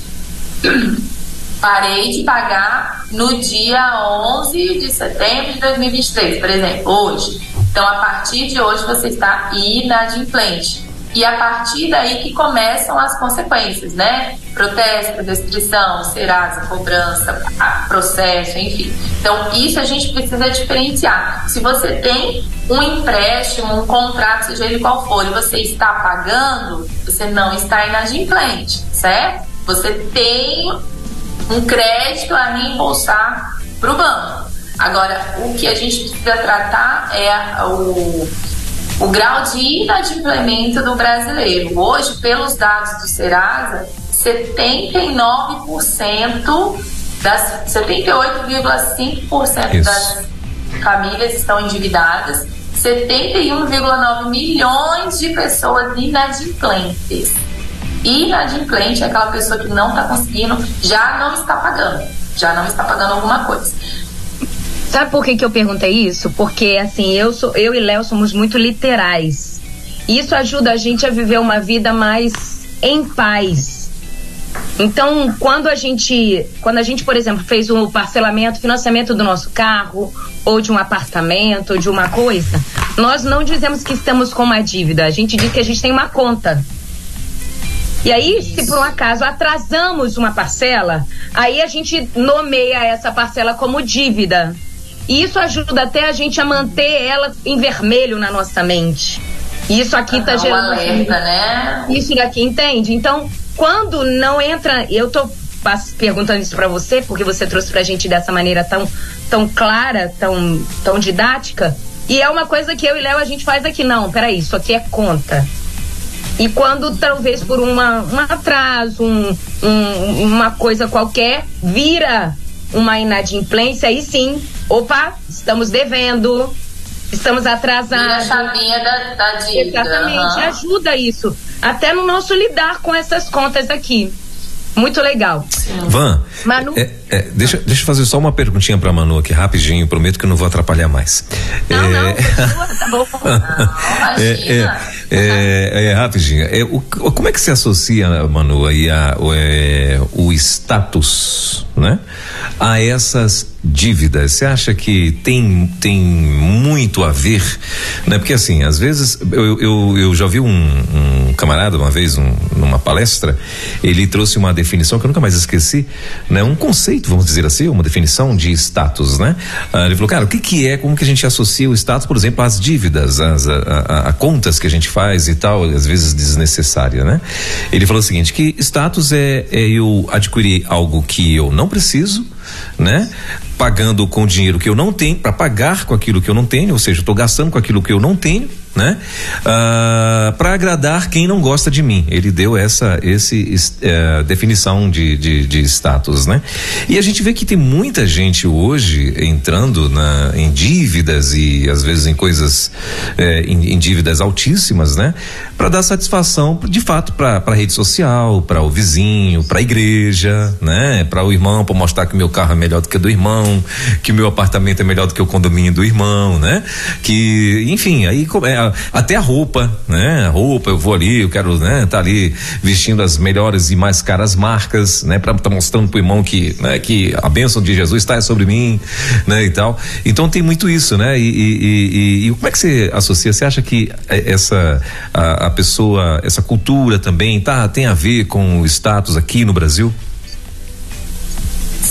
Parei de pagar no dia 11 de setembro de 2023, por exemplo, hoje. Então, a partir de hoje, você está inadimplente. E a partir daí que começam as consequências, né? Protesto, restrição, serasa, cobrança, processo, enfim. Então, isso a gente precisa diferenciar. Se você tem um empréstimo, um contrato, seja ele qual for, e você está pagando, você não está inadimplente, certo? Você tem um crédito a reembolsar para o banco. Agora, o que a gente precisa tratar é o o grau de inadimplemento do brasileiro. Hoje, pelos dados do Serasa, 79% das 78,5% das famílias estão endividadas, 71,9 milhões de pessoas inadimplentes. Inadimplente é aquela pessoa que não está conseguindo, já não está pagando, já não está pagando alguma coisa. Sabe por que, que eu perguntei isso? Porque, assim, eu, sou, eu e Léo somos muito literais. Isso ajuda a gente a viver uma vida mais em paz. Então, quando a gente, quando a gente, por exemplo, fez o parcelamento, financiamento do nosso carro, ou de um apartamento, ou de uma coisa, nós não dizemos que estamos com uma dívida, a gente diz que a gente tem uma conta. E aí, Isso. se por um acaso atrasamos uma parcela, aí a gente nomeia essa parcela como dívida. E isso ajuda até a gente a manter ela em vermelho na nossa mente. E isso aqui está gerando. Um alerta, né? Isso daqui, entende? Então, quando não entra. Eu tô perguntando isso para você, porque você trouxe pra gente dessa maneira tão, tão clara, tão, tão didática. E é uma coisa que eu e Léo a gente faz aqui. Não, peraí, isso aqui é conta. E quando talvez por uma, um atraso, um, um, uma coisa qualquer, vira uma inadimplência, aí sim, opa, estamos devendo, estamos atrasados. a chavinha da, da dívida. Exatamente, uhum. ajuda isso. Até no nosso lidar com essas contas aqui. Muito legal. Van, Manu? É, é, deixa, deixa eu fazer só uma perguntinha pra Manu aqui, rapidinho, prometo que eu não vou atrapalhar mais. Não, é... não, tá bom. não, é, é, é, é, rapidinho. É, o, como é que se associa, Manu, aí a, o, é, o status, né? A essas dívidas. Você acha que tem, tem muito a ver, né? Porque assim, às vezes eu, eu, eu já vi um, um camarada uma vez um, numa palestra, ele trouxe uma definição que eu nunca mais esqueci, né? Um conceito, vamos dizer assim, uma definição de status, né? Ah, ele falou, cara, o que que é, como que a gente associa o status, por exemplo, às dívidas, às a, a, a contas que a gente faz e tal, às vezes desnecessária, né? Ele falou o seguinte, que status é, é eu adquirir algo que eu não preciso, né? Pagando com dinheiro que eu não tenho, para pagar com aquilo que eu não tenho, ou seja, estou gastando com aquilo que eu não tenho né? Ah, para agradar quem não gosta de mim. Ele deu essa esse uh, definição de, de, de, status, né? E a gente vê que tem muita gente hoje entrando na, em dívidas e às vezes em coisas eh, em, em, dívidas altíssimas, né? Para dar satisfação, de fato, para a rede social, para o vizinho, para a igreja, né? Para o irmão, para mostrar que meu carro é melhor do que o do irmão, que o meu apartamento é melhor do que o condomínio do irmão, né? Que, enfim, aí é, até a roupa, né? A roupa, eu vou ali, eu quero, né? Tá ali vestindo as melhores e mais caras marcas, né? Para tá mostrando pro irmão que, né? Que a bênção de Jesus está sobre mim, né? E tal. Então tem muito isso, né? E, e, e, e como é que você associa? Você acha que essa a, a pessoa, essa cultura também tá tem a ver com o status aqui no Brasil?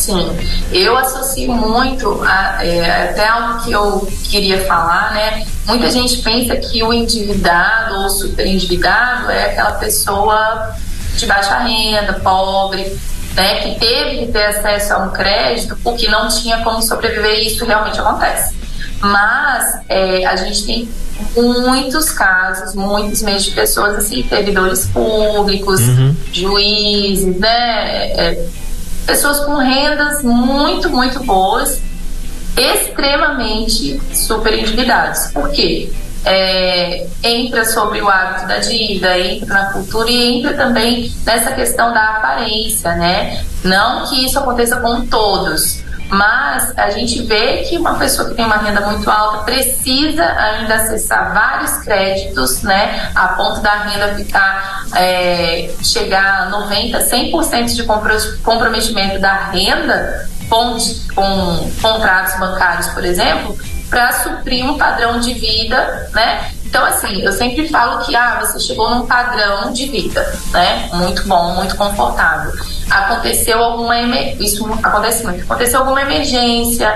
Sim, eu associo muito a, é, até algo que eu queria falar, né? Muita gente pensa que o endividado ou super endividado é aquela pessoa de baixa renda, pobre, né? Que teve que ter acesso a um crédito porque não tinha como sobreviver e isso realmente acontece. Mas é, a gente tem muitos casos, muitos meios de pessoas assim, servidores públicos, uhum. juízes, né? É, pessoas com rendas muito, muito boas, extremamente super endividados. Por quê? É, entra sobre o hábito da dívida, entra na cultura e entra também nessa questão da aparência, né? Não que isso aconteça com todos, mas a gente vê que uma pessoa que tem uma renda muito alta precisa ainda acessar vários créditos, né, a ponto da renda ficar é, chegar a 90, 100% de comprometimento da renda com, com contratos bancários, por exemplo, para suprir um padrão de vida, né? Então, assim, eu sempre falo que ah, você chegou num padrão de vida, né? Muito bom, muito confortável. Aconteceu alguma isso acontece muito. Aconteceu alguma emergência,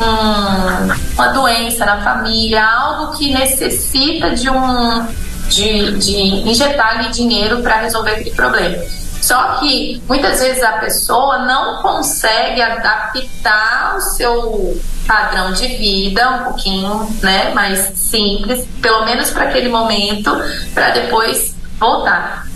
um, uma doença na família, algo que necessita de um de, de injetar ali dinheiro para resolver aquele problema. Só que muitas vezes a pessoa não consegue adaptar o seu padrão de vida um pouquinho né, mais simples, pelo menos para aquele momento, para depois voltar.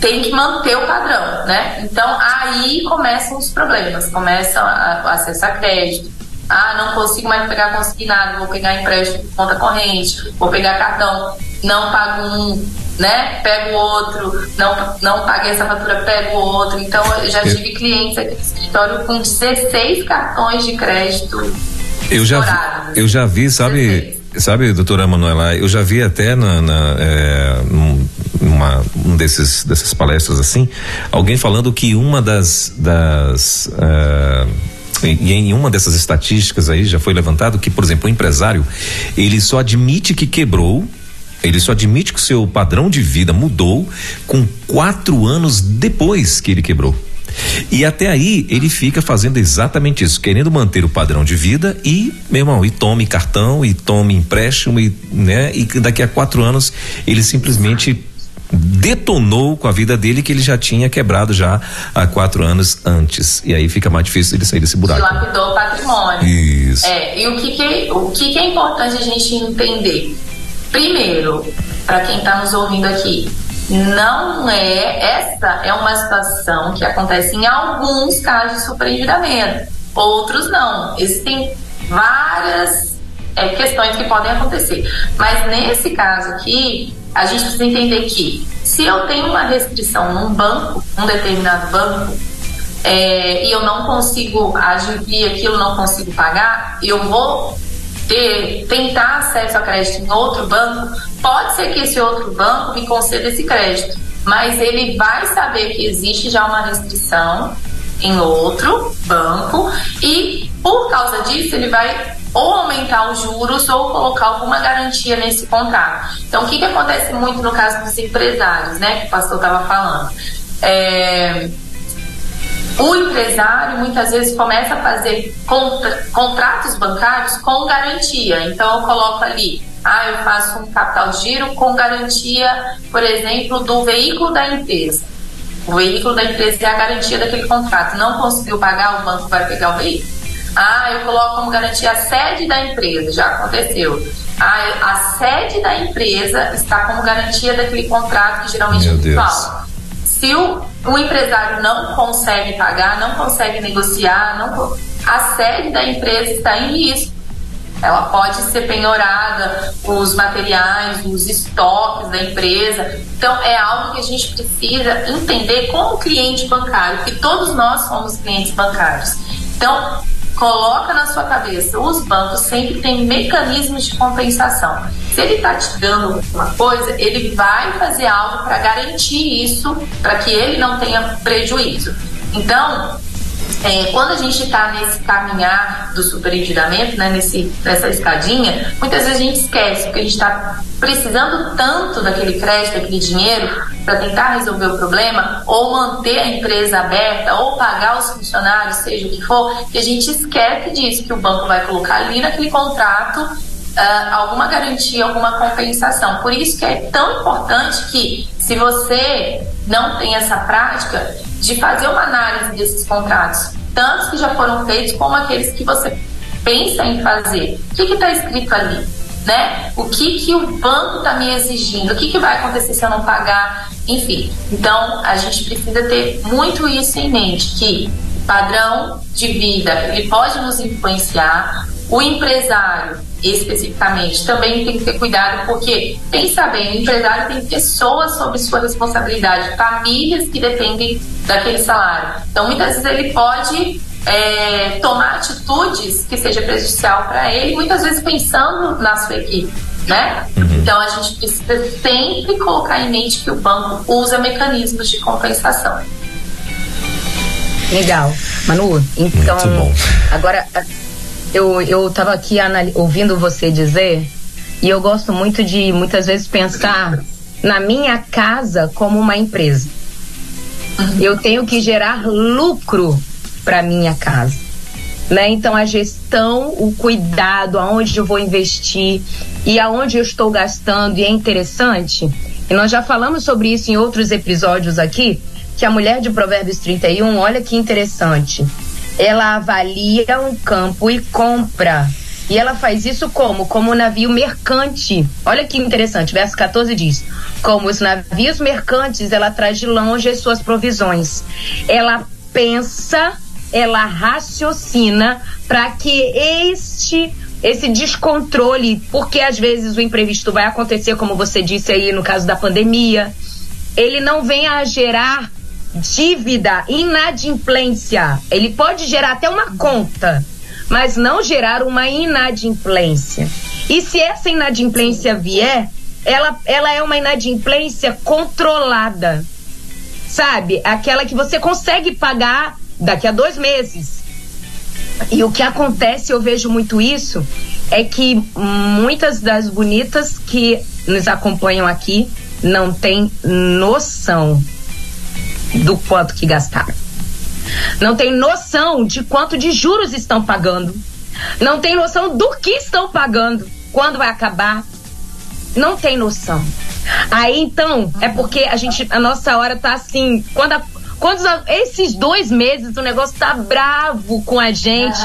Tem que manter o padrão, né? Então aí começam os problemas, começa o acesso a crédito. Ah, não consigo mais pegar consignado, vou pegar empréstimo de conta corrente, vou pegar cartão, não pago um, né? Pego outro, não, não paguei essa fatura, pego outro. Então, eu já tive clientes aqui no escritório com 16 cartões de crédito. Eu já, eu já vi, sabe, sabe, doutora Manuela, eu já vi até na, na é, uma, um desses dessas palestras assim, alguém falando que uma das das uh, e em uma dessas estatísticas aí já foi levantado que, por exemplo, o empresário ele só admite que quebrou ele só admite que o seu padrão de vida mudou com quatro anos depois que ele quebrou. E até aí ele fica fazendo exatamente isso, querendo manter o padrão de vida e, meu irmão, e tome cartão, e tome empréstimo, e, né? E daqui a quatro anos ele simplesmente detonou com a vida dele que ele já tinha quebrado já há quatro anos antes. E aí fica mais difícil ele sair desse buraco. Dilapidou o patrimônio. Isso. É, e o que, que, o que, que é importante a gente entender? Primeiro, para quem está nos ouvindo aqui, não é essa é uma situação que acontece em alguns casos de superendividamento, outros não. Existem várias é, questões que podem acontecer, mas nesse caso aqui a gente precisa entender que se eu tenho uma restrição num banco, um determinado banco, é, e eu não consigo adquirir aquilo, não consigo pagar, eu vou ter, tentar acesso a crédito em outro banco, pode ser que esse outro banco me conceda esse crédito, mas ele vai saber que existe já uma restrição em outro banco e por causa disso ele vai ou aumentar os juros ou colocar alguma garantia nesse contrato. Então, o que, que acontece muito no caso dos empresários, né, que o pastor estava falando? É, o empresário muitas vezes começa a fazer contra, contratos bancários com garantia. Então, eu coloco ali, ah, eu faço um capital giro com garantia, por exemplo, do veículo da empresa. O veículo da empresa é a garantia daquele contrato. Não conseguiu pagar, o banco vai pegar o veículo. Ah, eu coloco como garantia a sede da empresa, já aconteceu. Ah, a sede da empresa está como garantia daquele contrato que geralmente Meu é virtual. Se o o empresário não consegue pagar, não consegue negociar, não, a sede da empresa está em risco. Ela pode ser penhorada, os materiais, os estoques da empresa. Então, é algo que a gente precisa entender como cliente bancário, que todos nós somos clientes bancários. Então, coloca na sua cabeça, os bancos sempre têm mecanismos de compensação. Se ele está te dando uma coisa, ele vai fazer algo para garantir isso, para que ele não tenha prejuízo. Então, é, quando a gente está nesse caminhar do superendividamento, né, nesse, nessa escadinha, muitas vezes a gente esquece que a gente está precisando tanto daquele crédito, daquele dinheiro, para tentar resolver o problema, ou manter a empresa aberta, ou pagar os funcionários, seja o que for, que a gente esquece disso, que o banco vai colocar ali naquele contrato Uh, alguma garantia, alguma compensação. Por isso que é tão importante que, se você não tem essa prática, de fazer uma análise desses contratos, tantos que já foram feitos como aqueles que você pensa em fazer. O que está escrito ali? Né? O que, que o banco está me exigindo? O que, que vai acontecer se eu não pagar? Enfim, então a gente precisa ter muito isso em mente, que padrão de vida, ele pode nos influenciar. O empresário, especificamente, também tem que ter cuidado, porque, pensa bem, o empresário tem pessoas sob sua responsabilidade, famílias que dependem daquele salário. Então, muitas vezes ele pode é, tomar atitudes que seja prejudicial para ele, muitas vezes pensando na sua equipe. Né? Uhum. Então a gente precisa sempre colocar em mente que o banco usa mecanismos de compensação. Legal. Manu, então agora eu, eu tava aqui ouvindo você dizer e eu gosto muito de muitas vezes pensar na minha casa como uma empresa. Eu tenho que gerar lucro para minha casa. Né? Então a gestão, o cuidado, aonde eu vou investir e aonde eu estou gastando e é interessante. E nós já falamos sobre isso em outros episódios aqui, que a mulher de Provérbios 31, olha que interessante. Ela avalia um campo e compra. E ela faz isso como? Como navio mercante. Olha que interessante, verso 14 diz: Como os navios mercantes, ela traz de longe as suas provisões. Ela pensa ela raciocina para que este esse descontrole, porque às vezes o imprevisto vai acontecer, como você disse aí no caso da pandemia, ele não venha a gerar dívida, inadimplência. Ele pode gerar até uma conta, mas não gerar uma inadimplência. E se essa inadimplência vier, ela, ela é uma inadimplência controlada. Sabe? Aquela que você consegue pagar daqui a dois meses. E o que acontece, eu vejo muito isso, é que muitas das bonitas que nos acompanham aqui não têm noção do quanto que gastaram. Não tem noção de quanto de juros estão pagando. Não tem noção do que estão pagando. Quando vai acabar. Não tem noção. Aí então, é porque a gente, a nossa hora tá assim, quando a, Quantos, esses dois meses o negócio tá bravo com a gente.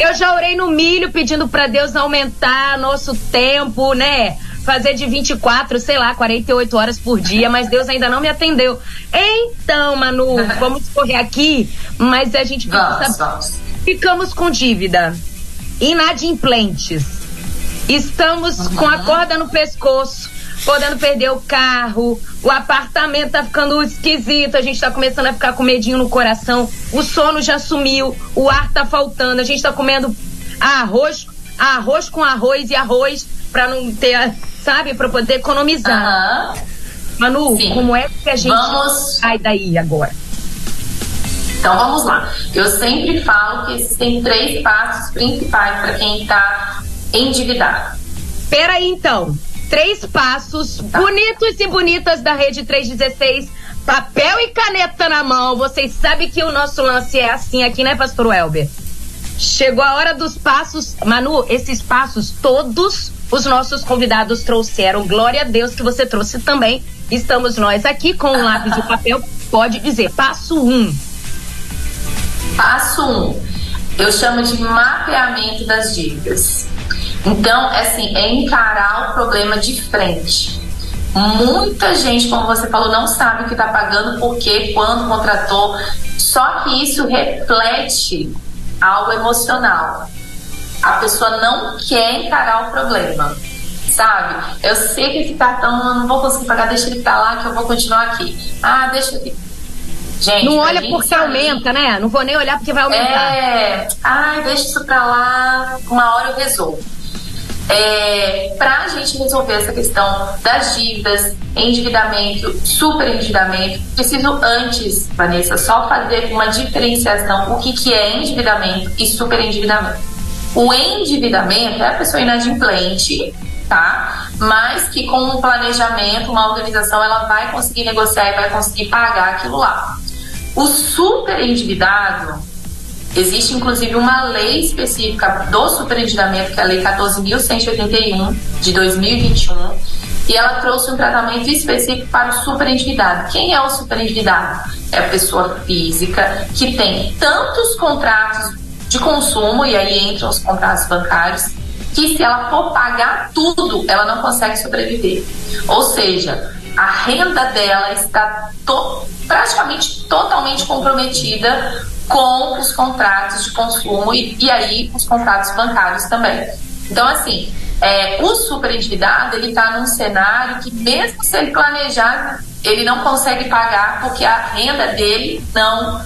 Eu já orei no milho pedindo para Deus aumentar nosso tempo, né? Fazer de 24, sei lá, 48 horas por dia, mas Deus ainda não me atendeu. Então, Manu, vamos correr aqui, mas a gente vamos, vamos. ficamos com dívida. Inadimplentes. Estamos uhum. com a corda no pescoço podendo perder o carro, o apartamento tá ficando esquisito, a gente tá começando a ficar com medinho no coração, o sono já sumiu, o ar tá faltando, a gente tá comendo arroz, arroz com arroz e arroz para não ter, sabe, para poder economizar. Uhum. Manu, Sim. como é que a gente vamos... sai daí agora? Então vamos lá. Eu sempre falo que existem três passos principais para quem está endividado. Peraí então, três passos tá. bonitos e bonitas da Rede 316. Papel e caneta na mão. Vocês sabem que o nosso lance é assim aqui, né, Pastor Welber? Chegou a hora dos passos. Manu, esses passos todos os nossos convidados trouxeram. Glória a Deus que você trouxe também. Estamos nós aqui com um lápis e papel. Pode dizer, passo um. Passo um. Eu chamo de mapeamento das dívidas. Então, assim, é encarar o problema de frente. Muita gente, como você falou, não sabe o que está pagando, por quê, quando contratou. Só que isso reflete algo emocional. A pessoa não quer encarar o problema, sabe? Eu sei que esse cartão eu não vou conseguir pagar, deixa ele pra lá que eu vou continuar aqui. Ah, deixa. Gente, não olha porque sair... aumenta, né? Não vou nem olhar porque vai aumentar. É, ai, deixa isso pra lá, uma hora eu resolvo. É, para a gente resolver essa questão das dívidas, endividamento, superendividamento, preciso antes, Vanessa, só fazer uma diferenciação o que, que é endividamento e superendividamento. O endividamento é a pessoa inadimplente, tá? Mas que com um planejamento, uma organização, ela vai conseguir negociar e vai conseguir pagar aquilo lá. O superendividado Existe inclusive uma lei específica do superendividamento, que é a Lei 14.181 de 2021, e ela trouxe um tratamento específico para o superendividado. Quem é o superendividado? É a pessoa física que tem tantos contratos de consumo, e aí entram os contratos bancários, que se ela for pagar tudo, ela não consegue sobreviver. Ou seja, a renda dela está to praticamente totalmente comprometida com os contratos de consumo e, e aí os contratos bancários também. Então, assim, é, o superendividado ele está num cenário que mesmo se ele planejar, ele não consegue pagar porque a renda dele não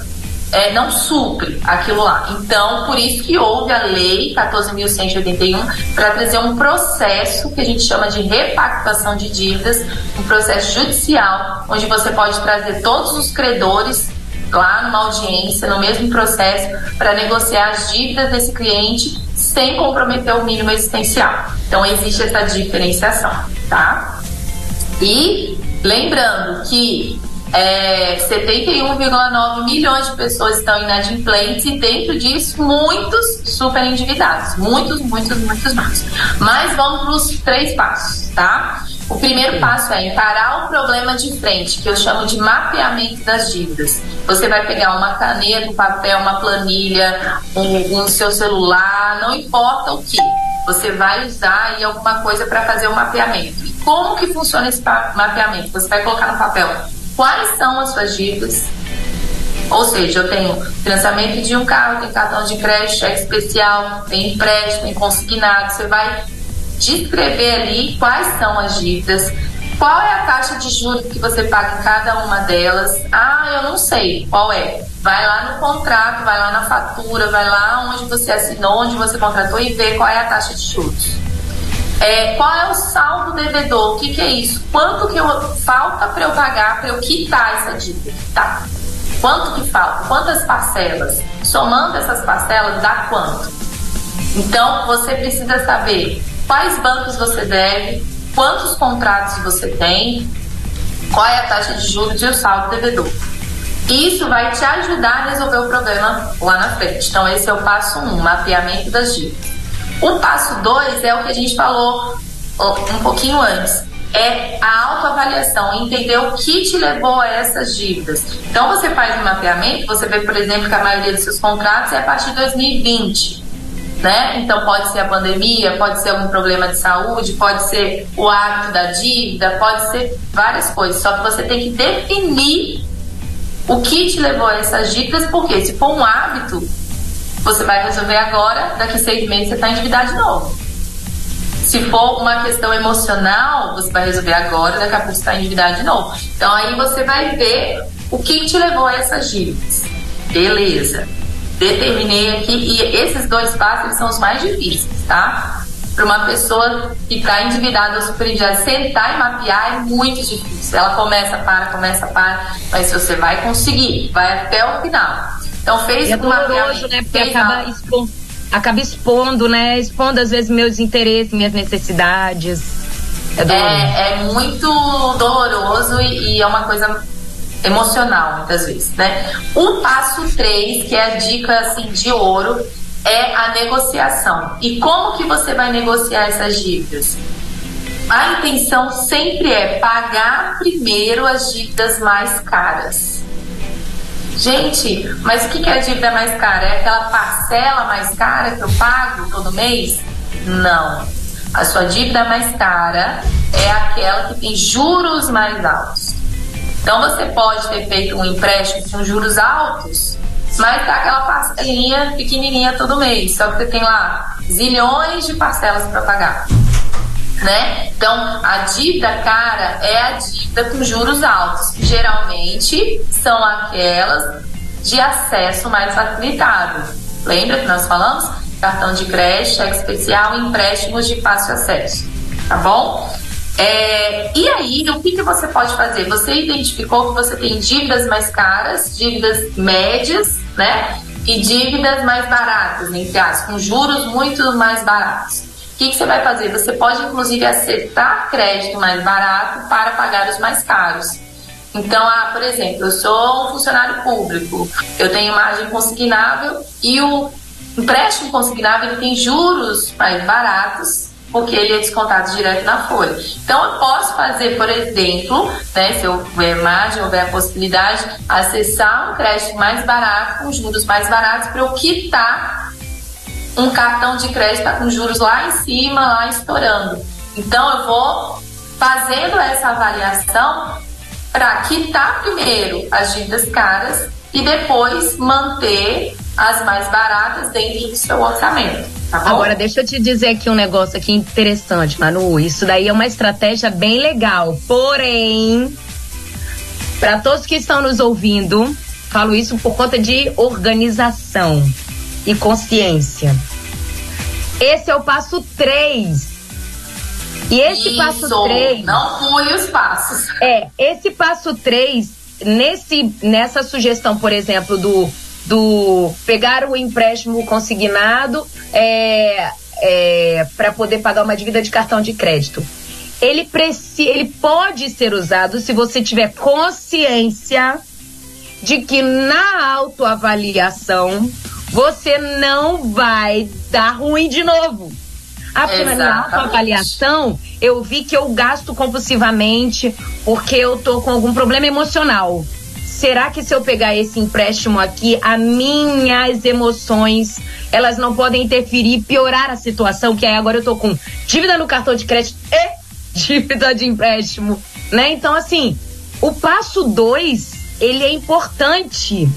é, não supre aquilo lá. Então, por isso que houve a lei 14.181 para trazer um processo que a gente chama de repactuação de dívidas, um processo judicial, onde você pode trazer todos os credores lá numa audiência, no mesmo processo, para negociar as dívidas desse cliente sem comprometer o mínimo existencial. Então existe essa diferenciação, tá? E lembrando que é, 71,9 milhões de pessoas estão inadimplentes e dentro disso muitos super endividados, muitos, muitos, muitos, muitos. Mas vamos para os três passos, tá? O primeiro passo é encarar o problema de frente, que eu chamo de mapeamento das dívidas. Você vai pegar uma caneta, um papel, uma planilha, um, um seu celular, não importa o que. Você vai usar aí alguma coisa para fazer o mapeamento. E como que funciona esse mapeamento? Você vai colocar no papel quais são as suas dívidas. Ou seja, eu tenho financiamento de um carro, tenho cartão de crédito, cheque especial, tem empréstimo, tem consignado. Você vai descrever ali quais são as dívidas, qual é a taxa de juros que você paga em cada uma delas. Ah, eu não sei qual é. Vai lá no contrato, vai lá na fatura, vai lá onde você assinou, onde você contratou e vê qual é a taxa de juros. É, qual é o saldo devedor? O que, que é isso? Quanto que eu, falta para eu pagar para eu quitar essa dívida? Tá. Quanto que falta? Quantas parcelas? Somando essas parcelas, dá quanto? Então, você precisa saber quais bancos você deve, quantos contratos você tem, qual é a taxa de juros e o saldo devedor. Isso vai te ajudar a resolver o problema lá na frente. Então, esse é o passo 1, um, mapeamento das dívidas. O passo 2 é o que a gente falou um pouquinho antes. É a autoavaliação, entender o que te levou a essas dívidas. Então, você faz um mapeamento, você vê, por exemplo, que a maioria dos seus contratos é a partir de 2020 né? Então pode ser a pandemia, pode ser algum problema de saúde, pode ser o hábito da dívida, pode ser várias coisas. Só que você tem que definir o que te levou a essas dívidas, porque se for um hábito, você vai resolver agora, daqui seis meses você está endividado de novo. Se for uma questão emocional, você vai resolver agora, daqui a pouco você está endividado de novo. Então aí você vai ver o que te levou a essas dívidas. Beleza determinei aqui, e esses dois passos são os mais difíceis, tá? Para uma pessoa que está endividada ou superendividada, sentar e mapear é muito difícil. Ela começa, para, começa, para, mas você vai conseguir, vai até o final. Então fez é doloroso, né? Porque acaba expondo, acaba expondo, né? Expondo às vezes meus interesses, minhas necessidades. É, é, é muito doloroso e, e é uma coisa emocional, muitas vezes, né? O passo 3, que é a dica assim de ouro, é a negociação. E como que você vai negociar essas dívidas? A intenção sempre é pagar primeiro as dívidas mais caras. Gente, mas o que é a dívida mais cara? É aquela parcela mais cara que eu pago todo mês? Não. A sua dívida mais cara é aquela que tem juros mais altos. Então você pode ter feito um empréstimo com juros altos, mas tá aquela parcelinha pequenininha todo mês, só que você tem lá zilhões de parcelas para pagar. Né? Então, a dívida cara é a dívida com juros altos, que geralmente são aquelas de acesso mais facilitado. Lembra que nós falamos? Cartão de crédito, cheque especial empréstimos de fácil acesso. Tá bom? É, e aí, o que, que você pode fazer? Você identificou que você tem dívidas mais caras, dívidas médias, né? E dívidas mais baratas, entre aspas, com juros muito mais baratos. O que, que você vai fazer? Você pode, inclusive, aceitar crédito mais barato para pagar os mais caros. Então, ah, por exemplo, eu sou um funcionário público, eu tenho margem consignável e o empréstimo consignável tem juros mais baratos porque ele é descontado direto na folha. Então, eu posso fazer, por exemplo, né, se houver margem, houver a possibilidade, acessar um crédito mais barato, com juros mais baratos, para eu quitar um cartão de crédito com juros lá em cima, lá estourando. Então, eu vou fazendo essa avaliação para quitar primeiro as dívidas caras e depois manter as mais baratas dentro do seu orçamento. Tá Agora, deixa eu te dizer aqui um negócio aqui interessante, Manu. Isso daí é uma estratégia bem legal. Porém, para todos que estão nos ouvindo, falo isso por conta de organização e consciência. Esse é o passo 3. E esse isso, passo 3. Não pule os passos. É, esse passo 3, nesse, nessa sugestão, por exemplo, do, do pegar o empréstimo consignado é, é, para poder pagar uma dívida de cartão de crédito. Ele, preci, ele pode ser usado se você tiver consciência de que na autoavaliação você não vai dar ruim de novo. Ah, porque na minha autoavaliação eu vi que eu gasto compulsivamente porque eu tô com algum problema emocional. Será que se eu pegar esse empréstimo aqui, as minhas emoções, elas não podem interferir e piorar a situação? Que aí agora eu tô com dívida no cartão de crédito e dívida de empréstimo, né? Então, assim, o passo dois, ele é importante.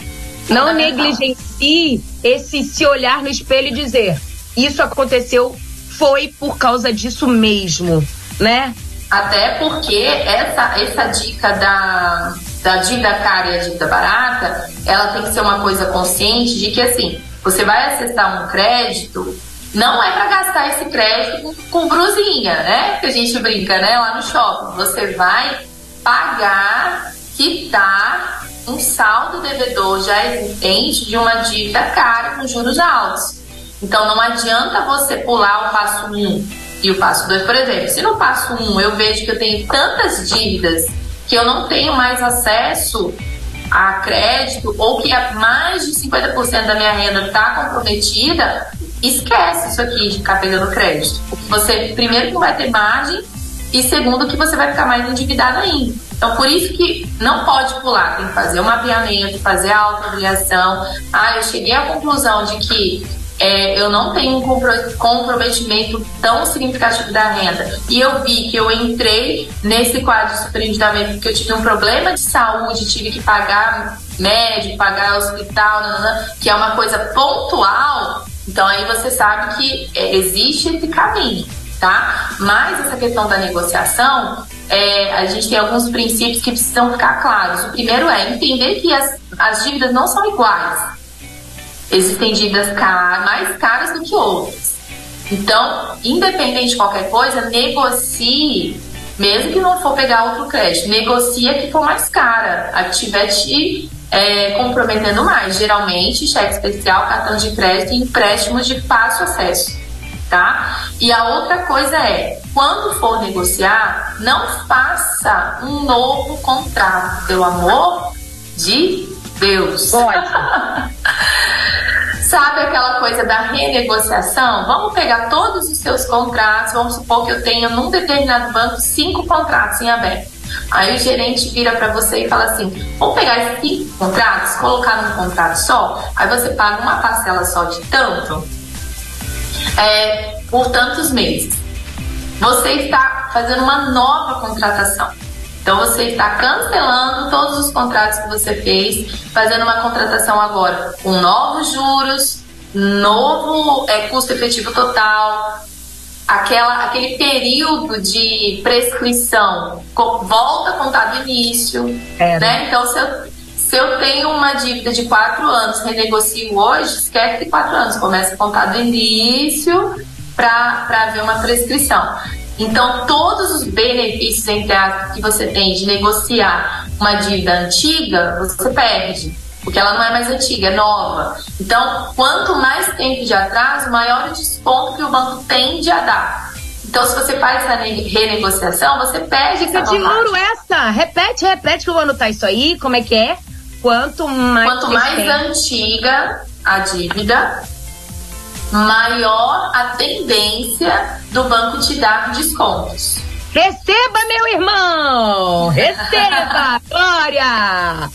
Não negligencie esse se olhar no espelho e dizer, isso aconteceu foi por causa disso mesmo, né? Até porque essa, essa dica da, da dívida cara e a dívida barata, ela tem que ser uma coisa consciente de que assim, você vai acessar um crédito, não é para gastar esse crédito com, brusinha, né? Que a gente brinca, né? Lá no shopping. Você vai pagar, quitar um saldo devedor já existente de uma dívida cara com juros altos. Então não adianta você pular o passo 1 um e o passo 2, por exemplo. Se no passo 1 um eu vejo que eu tenho tantas dívidas que eu não tenho mais acesso a crédito ou que mais de 50% da minha renda está comprometida, esquece isso aqui de ficar pegando crédito. Porque você, primeiro, não vai ter margem e segundo, que você vai ficar mais endividado ainda. Então, por isso que não pode pular, tem que fazer o um mapeamento, fazer a autoavaliação. Ah, eu cheguei à conclusão de que é, eu não tenho um comprometimento tão significativo da renda e eu vi que eu entrei nesse quadro de superendividamento porque eu tive um problema de saúde, tive que pagar médico, pagar hospital, que é uma coisa pontual, então aí você sabe que é, existe esse caminho, tá? Mas essa questão da negociação, é, a gente tem alguns princípios que precisam ficar claros. O primeiro é entender que as, as dívidas não são iguais. Existem dívidas car mais caras do que outras. Então, independente de qualquer coisa, negocie, mesmo que não for pegar outro crédito, negocie a que for mais cara, a que estiver te é, comprometendo mais. Geralmente, cheque especial, cartão de crédito e empréstimos de fácil acesso. Tá? E a outra coisa é, quando for negociar, não faça um novo contrato, pelo amor de Deus. Pode. Sabe aquela coisa da renegociação? Vamos pegar todos os seus contratos, vamos supor que eu tenha num determinado banco cinco contratos em aberto. Aí o gerente vira para você e fala assim: vamos pegar esses cinco contratos, colocar num contrato só, aí você paga uma parcela só de tanto é, por tantos meses. Você está fazendo uma nova contratação. Então você está cancelando todos os contratos que você fez, fazendo uma contratação agora com novos juros, novo é, custo efetivo total, aquela, aquele período de prescrição volta a contar do início. É, né? Então, se eu, se eu tenho uma dívida de quatro anos, renegocio hoje, esquece de quatro anos, começa a contar do início para haver uma prescrição. Então, todos os benefícios entre aspas, que você tem de negociar uma dívida antiga, você perde, porque ela não é mais antiga, é nova. Então, quanto mais tempo de atraso, maior o desconto que o banco tende a dar. Então, se você faz essa renegociação, você perde essa de ouro essa! Repete, repete que eu vou anotar isso aí. Como é que é? Quanto mais. Quanto mais antiga a dívida, maior a tendência do banco te dar descontos. Receba, meu irmão! Receba! Glória!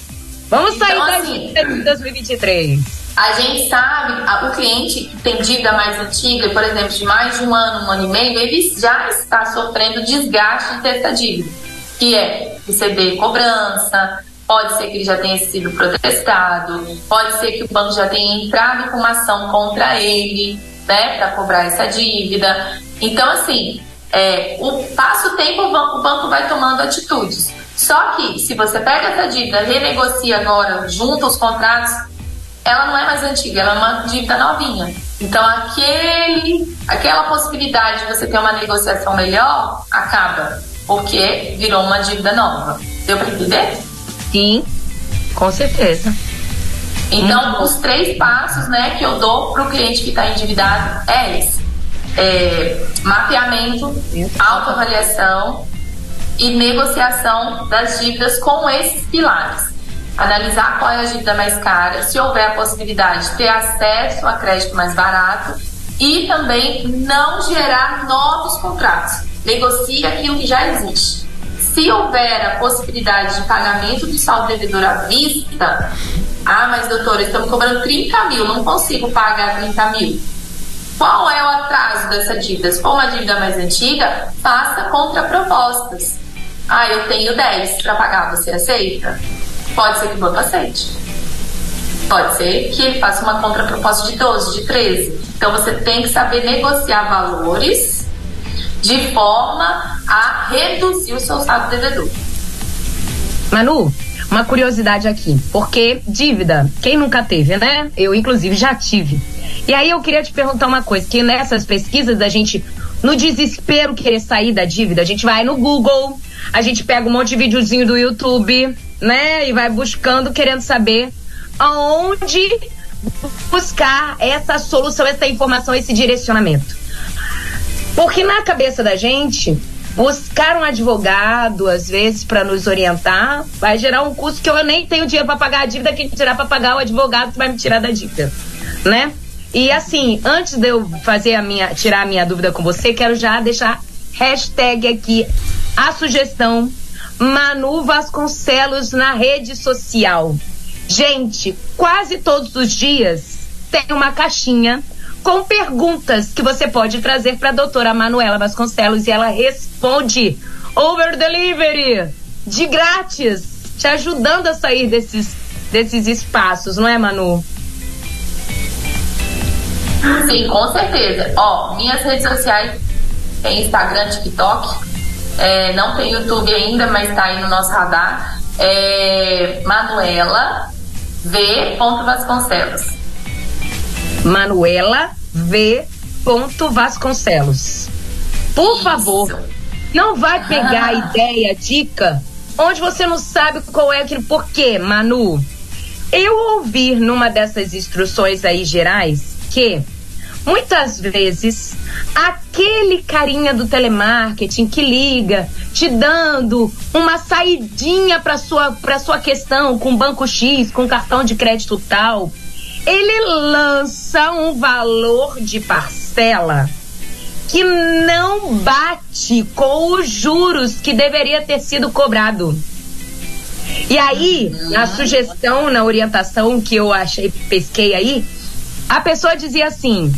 Vamos sair então, assim, de 2023. A gente sabe, o cliente que tem dívida mais antiga, por exemplo, de mais de um ano, um ano e meio, ele já está sofrendo desgaste dessa dívida, que é receber cobrança, pode ser que ele já tenha sido protestado, pode ser que o banco já tenha entrado com uma ação contra ele, né, para cobrar essa dívida. Então, assim, é, o passa o tempo, o banco, o banco vai tomando atitudes. Só que se você pega essa dívida, renegocia agora, junta os contratos, ela não é mais antiga, ela é uma dívida novinha. Então aquele, aquela possibilidade de você ter uma negociação melhor acaba, porque virou uma dívida nova. Deu para entender? Sim, com certeza. Então, os três passos né, que eu dou para o cliente que está endividado é esse. É, mapeamento, autoavaliação e negociação das dívidas com esses pilares. Analisar qual é a dívida mais cara, se houver a possibilidade de ter acesso a crédito mais barato e também não gerar novos contratos. Negocie aquilo que já existe. Se houver a possibilidade de pagamento do saldo devedor à vista, ah, mas doutora, estamos cobrando 30 mil, não consigo pagar 30 mil. Qual é o atraso dessa dívida? Se for uma dívida mais antiga, faça contrapropostas. Ah, eu tenho 10 para pagar, você aceita? Pode ser que o banco aceite. Pode ser que ele faça uma contraproposta de 12, de 13. Então você tem que saber negociar valores de forma a reduzir o seu saldo devedor. Manu, uma curiosidade aqui, porque dívida, quem nunca teve, né? Eu, inclusive, já tive. E aí eu queria te perguntar uma coisa, que nessas pesquisas da gente, no desespero querer sair da dívida, a gente vai no Google, a gente pega um monte de videozinho do YouTube, né? E vai buscando, querendo saber aonde buscar essa solução, essa informação, esse direcionamento. Porque na cabeça da gente, buscar um advogado, às vezes, para nos orientar, vai gerar um custo que eu nem tenho dinheiro para pagar a dívida, que tirar para pagar o advogado que vai me tirar da dívida, né? E assim, antes de eu fazer a minha, tirar a minha dúvida com você, quero já deixar hashtag aqui a sugestão Manu Vasconcelos na rede social. Gente, quase todos os dias tem uma caixinha com perguntas que você pode trazer para a doutora Manuela Vasconcelos e ela responde over delivery de grátis, te ajudando a sair desses, desses espaços, não é, Manu? Sim, com certeza. Ó, minhas redes sociais tem Instagram, TikTok, é, não tem YouTube ainda, mas está aí no nosso radar. É Manuela V. Vasconcelos. Manuela V. Vasconcelos. Por Isso. favor, não vai pegar a ideia, dica, onde você não sabe qual é aquilo. Por quê, Manu? Eu ouvi numa dessas instruções aí gerais que muitas vezes aquele carinha do telemarketing que liga te dando uma saidinha para sua para sua questão com banco X, com cartão de crédito tal, ele lança um valor de parcela que não bate com os juros que deveria ter sido cobrado. E aí, na sugestão, na orientação que eu achei, pesquei aí, a pessoa dizia assim: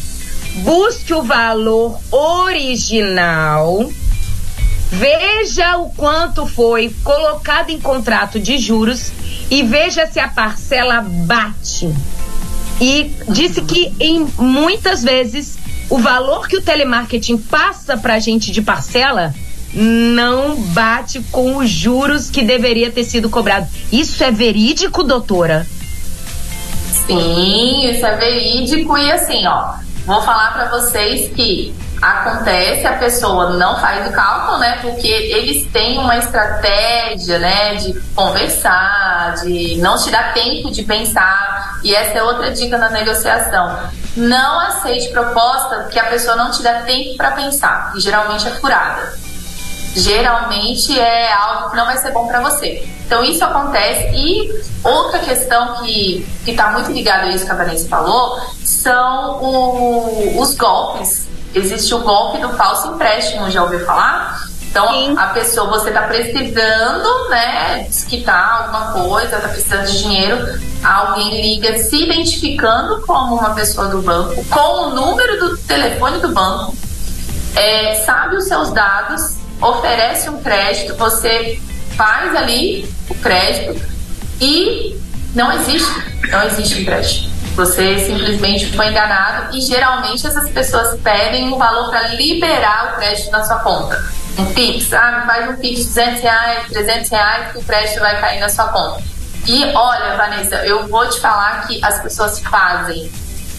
busque o valor original, veja o quanto foi colocado em contrato de juros e veja se a parcela bate. E disse que em muitas vezes o valor que o telemarketing passa para a gente de parcela não bate com os juros que deveria ter sido cobrado. Isso é verídico, doutora? Sim, isso é verídico e assim, ó, Vou falar para vocês que acontece, a pessoa não faz o cálculo, né? Porque eles têm uma estratégia, né, de conversar, de não te dar tempo de pensar. E essa é outra dica na negociação. Não aceite proposta que a pessoa não te dá tempo para pensar, e geralmente é furada. Geralmente é algo que não vai ser bom para você. Então isso acontece. E outra questão que está muito ligada a isso que a Vanessa falou são o, os golpes. Existe o golpe do falso empréstimo, já ouviu falar? Então, Sim. a pessoa, você está precisando, né, desquitar alguma coisa, está precisando de dinheiro, alguém liga se identificando como uma pessoa do banco, com o número do telefone do banco, é, sabe os seus dados, oferece um crédito, você faz ali o crédito, E não existe, não existe empréstimo. Você simplesmente foi enganado e geralmente essas pessoas pedem um valor para liberar o crédito na sua conta. Um Pix, ah, faz um Pix de 200 reais, 300 reais que o crédito vai cair na sua conta. E olha, Vanessa, eu vou te falar que as pessoas fazem.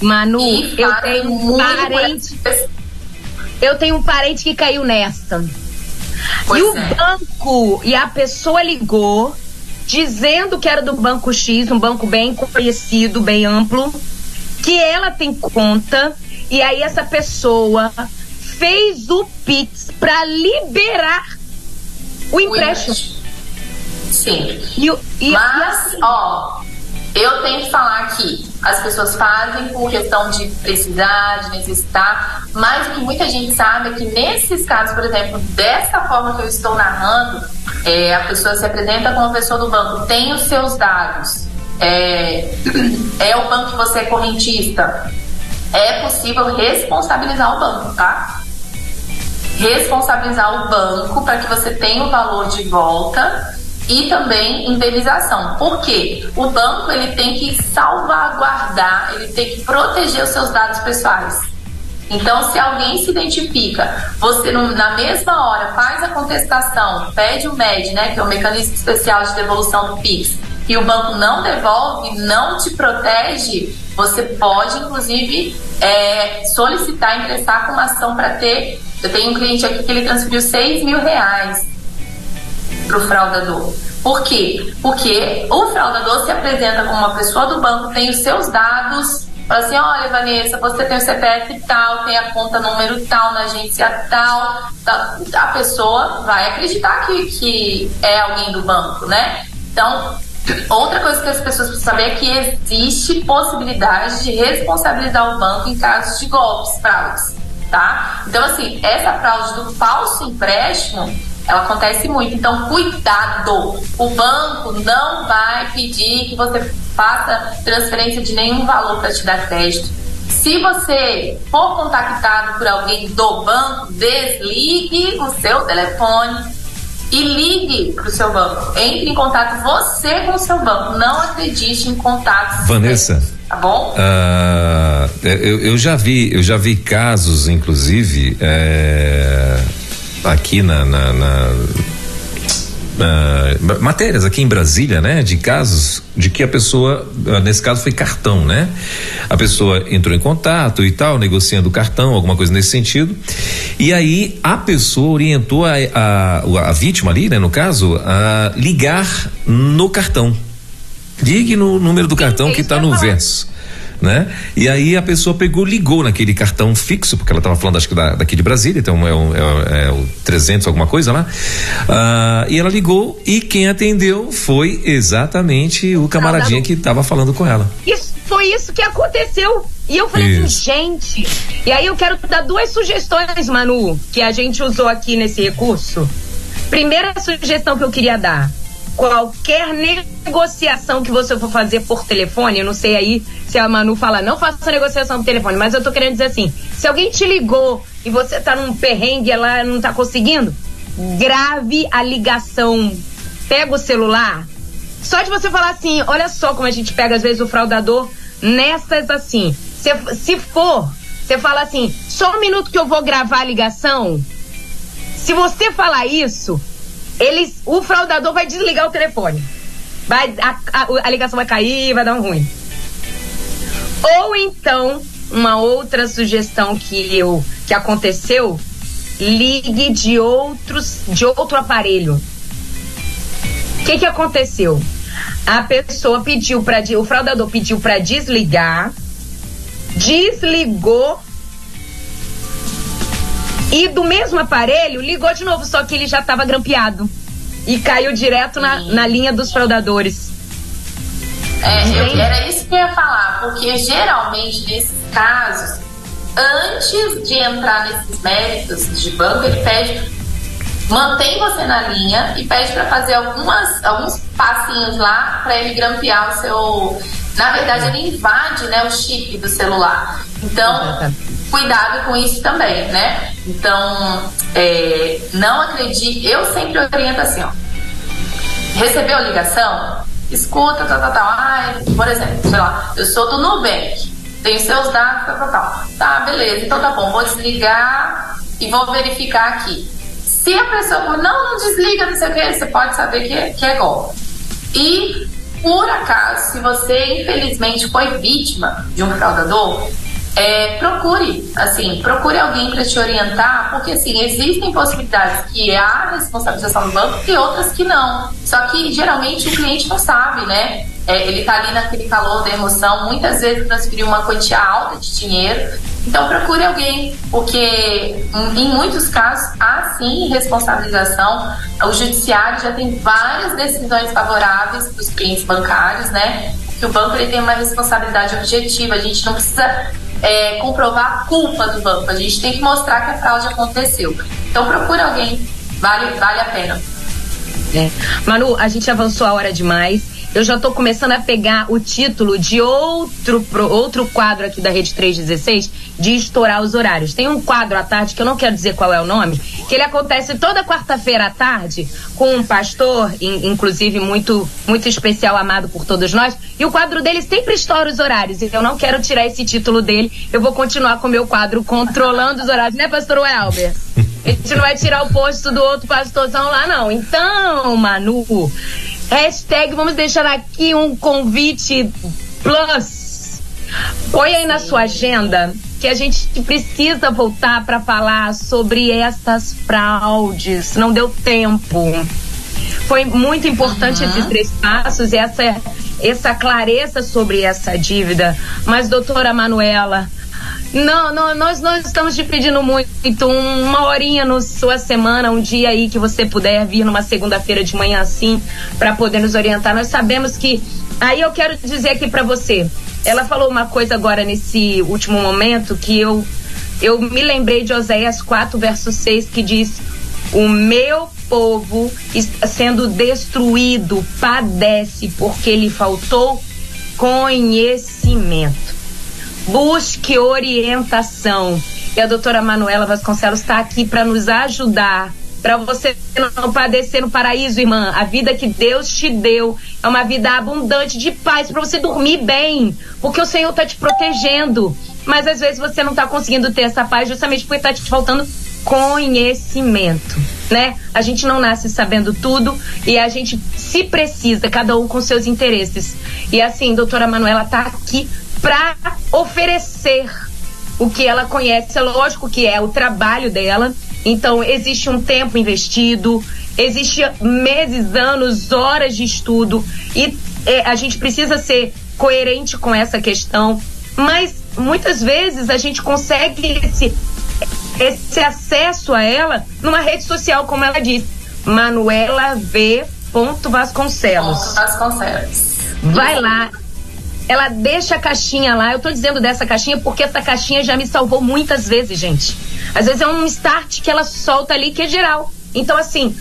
Manu, eu tenho um parente. Eu tenho um parente que caiu nessa. Pois e o é. banco, e a pessoa ligou dizendo que era do banco X, um banco bem conhecido, bem amplo, que ela tem conta e aí essa pessoa fez o Pix para liberar o empréstimo. Sim. E, e, Mas, e assim, ó, eu tenho que falar aqui, as pessoas fazem por questão de precisar, de necessitar, mas o que muita gente sabe é que nesses casos, por exemplo, dessa forma que eu estou narrando, é, a pessoa se apresenta como pessoa do banco, tem os seus dados, é, é o banco que você é correntista, é possível responsabilizar o banco, tá? Responsabilizar o banco para que você tenha o valor de volta e também indenização. Por quê? O banco ele tem que salvaguardar, ele tem que proteger os seus dados pessoais. Então, se alguém se identifica, você na mesma hora faz a contestação, pede o MED, né, que é o mecanismo especial de devolução do PIX, e o banco não devolve, não te protege, você pode, inclusive, é, solicitar, ingressar com uma ação para ter. Eu tenho um cliente aqui que ele transferiu 6 mil reais para o fraudador. Por quê? Porque o fraudador se apresenta como uma pessoa do banco, tem os seus dados, fala assim: olha, Vanessa, você tem o CPF tal, tem a conta número tal na agência tal. tal. A pessoa vai acreditar que, que é alguém do banco, né? Então, outra coisa que as pessoas precisam saber é que existe possibilidade de responsabilizar o banco em casos de golpes, fraudes, tá? Então, assim, essa fraude do falso empréstimo ela acontece muito. Então, cuidado! O banco não vai pedir que você faça transferência de nenhum valor para te dar crédito. Se você for contactado por alguém do banco, desligue o seu telefone e ligue para o seu banco. Entre em contato você com o seu banco. Não acredite em contatos. Vanessa. Tá bom? Uh, eu, eu, já vi, eu já vi casos, inclusive. É aqui na, na, na Uh, matérias aqui em Brasília, né, de casos de que a pessoa, uh, nesse caso foi cartão, né? A pessoa entrou em contato e tal, negociando o cartão, alguma coisa nesse sentido. E aí a pessoa orientou a, a, a vítima ali, né, no caso, a ligar no cartão. Ligue no número do cartão que está no verso né? E aí a pessoa pegou, ligou naquele cartão fixo, porque ela estava falando acho que da, daqui de Brasília, então é o, é, é o 300 alguma coisa lá. Ah, e ela ligou e quem atendeu foi exatamente o camaradinha que estava falando com ela. Isso foi isso que aconteceu. E eu falei assim, isso. assim, gente. E aí eu quero dar duas sugestões, Manu, que a gente usou aqui nesse recurso. Primeira sugestão que eu queria dar qualquer negociação que você for fazer por telefone, eu não sei aí se a Manu fala, não faça negociação por telefone, mas eu tô querendo dizer assim, se alguém te ligou e você tá num perrengue lá não tá conseguindo, grave a ligação. Pega o celular. Só de você falar assim, olha só como a gente pega às vezes o fraudador nessas assim. Se, se for, você fala assim, só um minuto que eu vou gravar a ligação. Se você falar isso, eles, o fraudador vai desligar o telefone. Vai, a, a, a ligação vai cair, vai dar um ruim. Ou então, uma outra sugestão que eu que aconteceu, ligue de outros de outro aparelho. O que que aconteceu? A pessoa pediu para o fraudador pediu para desligar, desligou e do mesmo aparelho, ligou de novo, só que ele já estava grampeado. E caiu direto na, na linha dos fraudadores. É, eu, era isso que eu ia falar, porque geralmente nesses casos, antes de entrar nesses méritos de banco, ele pede, mantém você na linha e pede para fazer algumas, alguns passinhos lá para ele grampear o seu. Na verdade, ele invade né, o chip do celular. Então, cuidado com isso também, né? Então, é, não acredite. Eu sempre oriento assim, ó. Recebeu ligação? escuta, tal, tal, tal. Ah, por exemplo, sei lá, eu sou do Nubank, tenho seus dados, tal, tal, tal. Tá, beleza, então tá bom, vou desligar e vou verificar aqui. Se a pessoa for, não, não desliga, não sei o que, você pode saber que, que é. E, por acaso, se você infelizmente foi vítima de um fraudador, é, procure, assim, procure alguém para te orientar, porque assim, existem possibilidades que há responsabilização do banco e outras que não. Só que geralmente o cliente não sabe, né? É, ele está ali naquele calor da emoção, muitas vezes transferiu uma quantia alta de dinheiro. Então procure alguém, porque em muitos casos há sim responsabilização. O judiciário já tem várias decisões favoráveis para os clientes bancários, né? Que o banco ele tem uma responsabilidade objetiva. A gente não precisa é, comprovar a culpa do banco. A gente tem que mostrar que a fraude aconteceu. Então procure alguém, vale, vale a pena. É. Manu, a gente avançou a hora demais eu já estou começando a pegar o título de outro, outro quadro aqui da Rede 316 de estourar os horários. Tem um quadro à tarde, que eu não quero dizer qual é o nome, que ele acontece toda quarta-feira à tarde com um pastor, inclusive muito, muito especial, amado por todos nós, e o quadro dele sempre estoura os horários. Então eu não quero tirar esse título dele, eu vou continuar com o meu quadro controlando os horários, né, pastor Welber? A gente não vai tirar o posto do outro pastorzão lá, não. Então, Manu, Hashtag, vamos deixar aqui um convite plus. Põe aí na sua agenda que a gente precisa voltar para falar sobre essas fraudes. Não deu tempo. Foi muito importante uhum. esses três passos, essa, essa clareza sobre essa dívida. Mas, doutora Manuela, não, não, nós não estamos te pedindo muito. Uma horinha na sua semana, um dia aí que você puder vir numa segunda-feira de manhã assim, para poder nos orientar. Nós sabemos que. Aí eu quero dizer aqui para você. Ela falou uma coisa agora nesse último momento que eu, eu me lembrei de Oséias 4, verso 6, que diz: O meu povo está sendo destruído, padece, porque lhe faltou conhecimento busque orientação. E a doutora Manuela Vasconcelos está aqui para nos ajudar, para você não padecer no paraíso, irmã. A vida que Deus te deu é uma vida abundante de paz, para você dormir bem, porque o Senhor está te protegendo. Mas às vezes você não está conseguindo ter essa paz justamente porque está te faltando conhecimento, né? A gente não nasce sabendo tudo e a gente se precisa, cada um com seus interesses. E assim, doutora Manuela está aqui para oferecer o que ela conhece. É lógico que é o trabalho dela. Então, existe um tempo investido, existe meses, anos, horas de estudo e é, a gente precisa ser coerente com essa questão. Mas muitas vezes a gente consegue esse, esse acesso a ela numa rede social, como ela disse, Manuela V. Vasconcelos. Vasconcelos. Vai lá, ela deixa a caixinha lá. Eu tô dizendo dessa caixinha porque essa caixinha já me salvou muitas vezes, gente. Às vezes é um start que ela solta ali que é geral. Então, assim,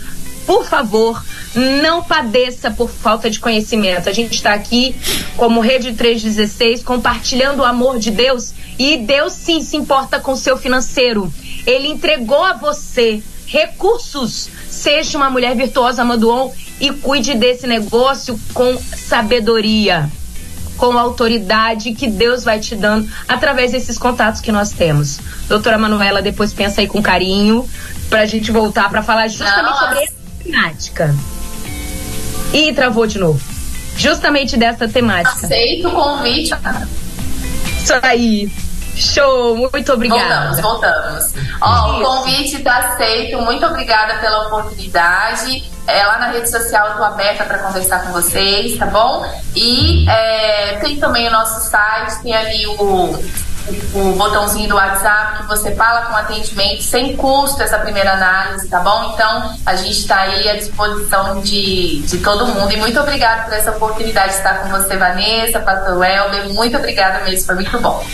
por favor, não padeça por falta de conhecimento. A gente está aqui como Rede 316 compartilhando o amor de Deus e Deus sim se importa com o seu financeiro. Ele entregou a você recursos. Seja uma mulher virtuosa, Maduon, e cuide desse negócio com sabedoria com a autoridade que Deus vai te dando através desses contatos que nós temos. Doutora Manuela, depois pensa aí com carinho pra gente voltar para falar justamente Não, sobre essa temática. E travou de novo. Justamente dessa temática. Aceito o convite. Isso aí. Show, muito obrigada. Voltamos, voltamos. Ó, o convite está aceito, muito obrigada pela oportunidade. É, lá na rede social eu tô aberta para conversar com vocês, tá bom? E é, tem também o nosso site, tem ali o, o botãozinho do WhatsApp que você fala com atendimento sem custo essa primeira análise, tá bom? Então a gente está aí à disposição de, de todo mundo. E muito obrigada por essa oportunidade de estar com você, Vanessa, Pastor Welber. Muito obrigada mesmo, foi muito bom.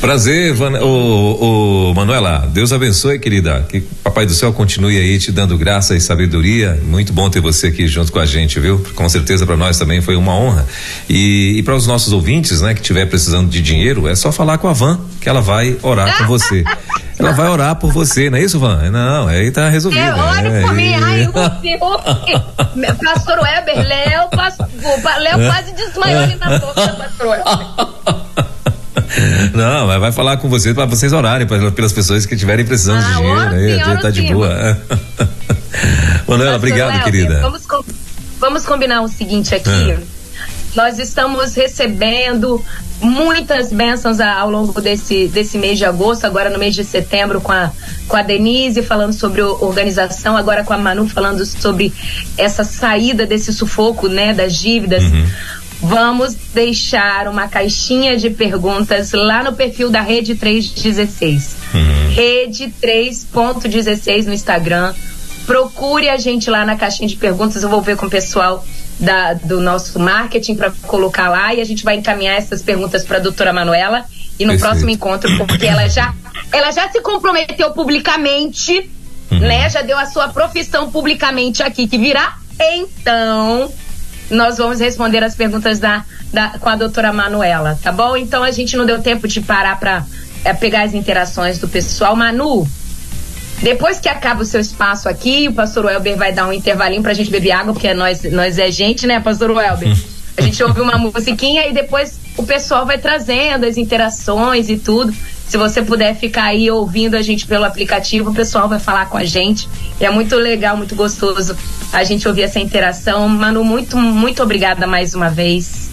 Prazer, Van, o, o, Manuela. Deus abençoe, querida. Que Papai do Céu continue aí te dando graça e sabedoria. Muito bom ter você aqui junto com a gente, viu? Com certeza para nós também foi uma honra. E, e para os nossos ouvintes, né, que estiver precisando de dinheiro, é só falar com a Van, que ela vai orar com você. Ela vai orar por você, não é isso, Van? Não, aí tá resolvido. É, ore é, por mim. Ai, o pastor Weber, Léo, pastor, Léo quase desmaiou ali na boca, pastor Weber. Não, vai falar com vocês para vocês orarem pra, pelas pessoas que tiverem precisando ah, de dinheiro. Aí, sim, tá de boa. Manuela, obrigado, Léo, querida. Vamos, vamos combinar o seguinte aqui. Ah. Nós estamos recebendo muitas bênçãos ao longo desse, desse mês de agosto, agora no mês de setembro com a, com a Denise falando sobre organização, agora com a Manu falando sobre essa saída desse sufoco, né, das dívidas. Uhum. Vamos deixar uma caixinha de perguntas lá no perfil da Rede 316. Uhum. Rede 3.16 no Instagram. Procure a gente lá na caixinha de perguntas, eu vou ver com o pessoal da, do nosso marketing para colocar lá e a gente vai encaminhar essas perguntas para a doutora Manuela e no Perfeito. próximo encontro, porque ela já, ela já se comprometeu publicamente, uhum. né? Já deu a sua profissão publicamente aqui que virá. Então, nós vamos responder as perguntas da, da, com a doutora Manuela, tá bom? Então a gente não deu tempo de parar para é, pegar as interações do pessoal. Manu, depois que acaba o seu espaço aqui, o pastor Welber vai dar um intervalinho pra gente beber água, porque nós, nós é gente, né, pastor Welber? A gente ouve uma musiquinha e depois o pessoal vai trazendo as interações e tudo. Se você puder ficar aí ouvindo a gente pelo aplicativo, o pessoal vai falar com a gente. E é muito legal, muito gostoso a gente ouvir essa interação. Manu, muito, muito obrigada mais uma vez.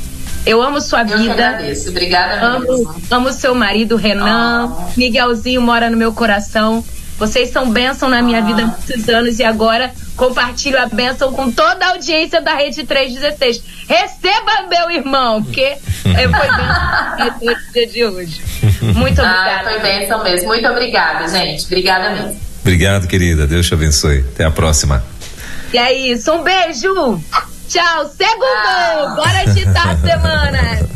Eu amo sua Eu vida. agradeço. Obrigada amo, mesmo. Amo seu marido, Renan. Oh. Miguelzinho mora no meu coração. Vocês são bênção na minha ah. vida há muitos anos e agora compartilho a bênção com toda a audiência da Rede 316. Receba, meu irmão, porque foi bênção no dia de hoje. Muito obrigada. Ah, foi bênção mesmo. Muito obrigada, gente. Obrigada mesmo. Obrigado, querida. Deus te abençoe. Até a próxima. E é isso. Um beijo. Tchau. Segundo. Bora agitar a semana.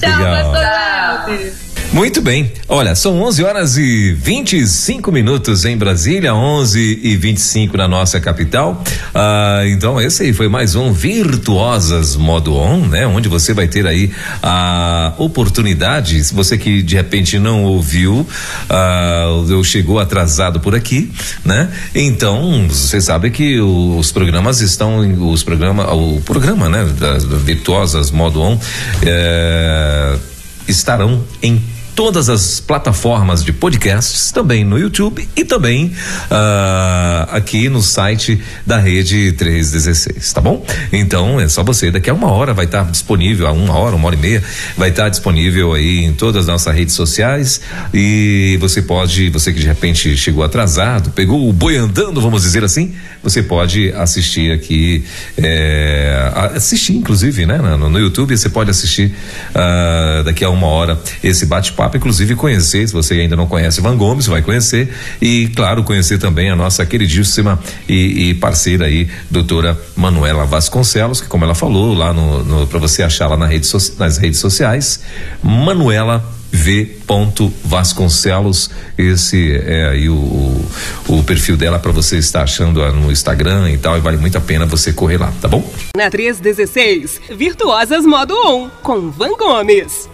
Tchau, Legal. pastor muito bem. Olha, são 11 horas e 25 minutos em Brasília, 11 e 25 na nossa capital. Ah, então, esse aí foi mais um Virtuosas Modo On, né? Onde você vai ter aí a oportunidade, se você que de repente não ouviu, ah, eu chegou atrasado por aqui, né? Então, você sabe que os programas estão, os programas, o programa, né? Das, Virtuosas Modo On, eh, estarão em todas as plataformas de podcasts, também no YouTube e também uh, aqui no site da Rede 316, tá bom? Então é só você, daqui a uma hora vai estar disponível, a uma hora, uma hora e meia, vai estar disponível aí em todas as nossas redes sociais e você pode, você que de repente chegou atrasado, pegou o boi andando, vamos dizer assim, você pode assistir aqui, é, assistir inclusive, né? No, no, YouTube você pode assistir uh, daqui a uma hora esse bate-papo bate-papo, inclusive conhecer, se você ainda não conhece Van Gomes, vai conhecer e, claro, conhecer também a nossa queridíssima e, e parceira aí, doutora Manuela Vasconcelos, que como ela falou lá no, no para você achar lá na rede nas redes sociais, Manuela V. Vasconcelos, esse é aí o, o, o perfil dela para você estar achando no Instagram e tal, e vale muito a pena você correr lá, tá bom? Na 316, Virtuosas Modo 1, com Van Gomes.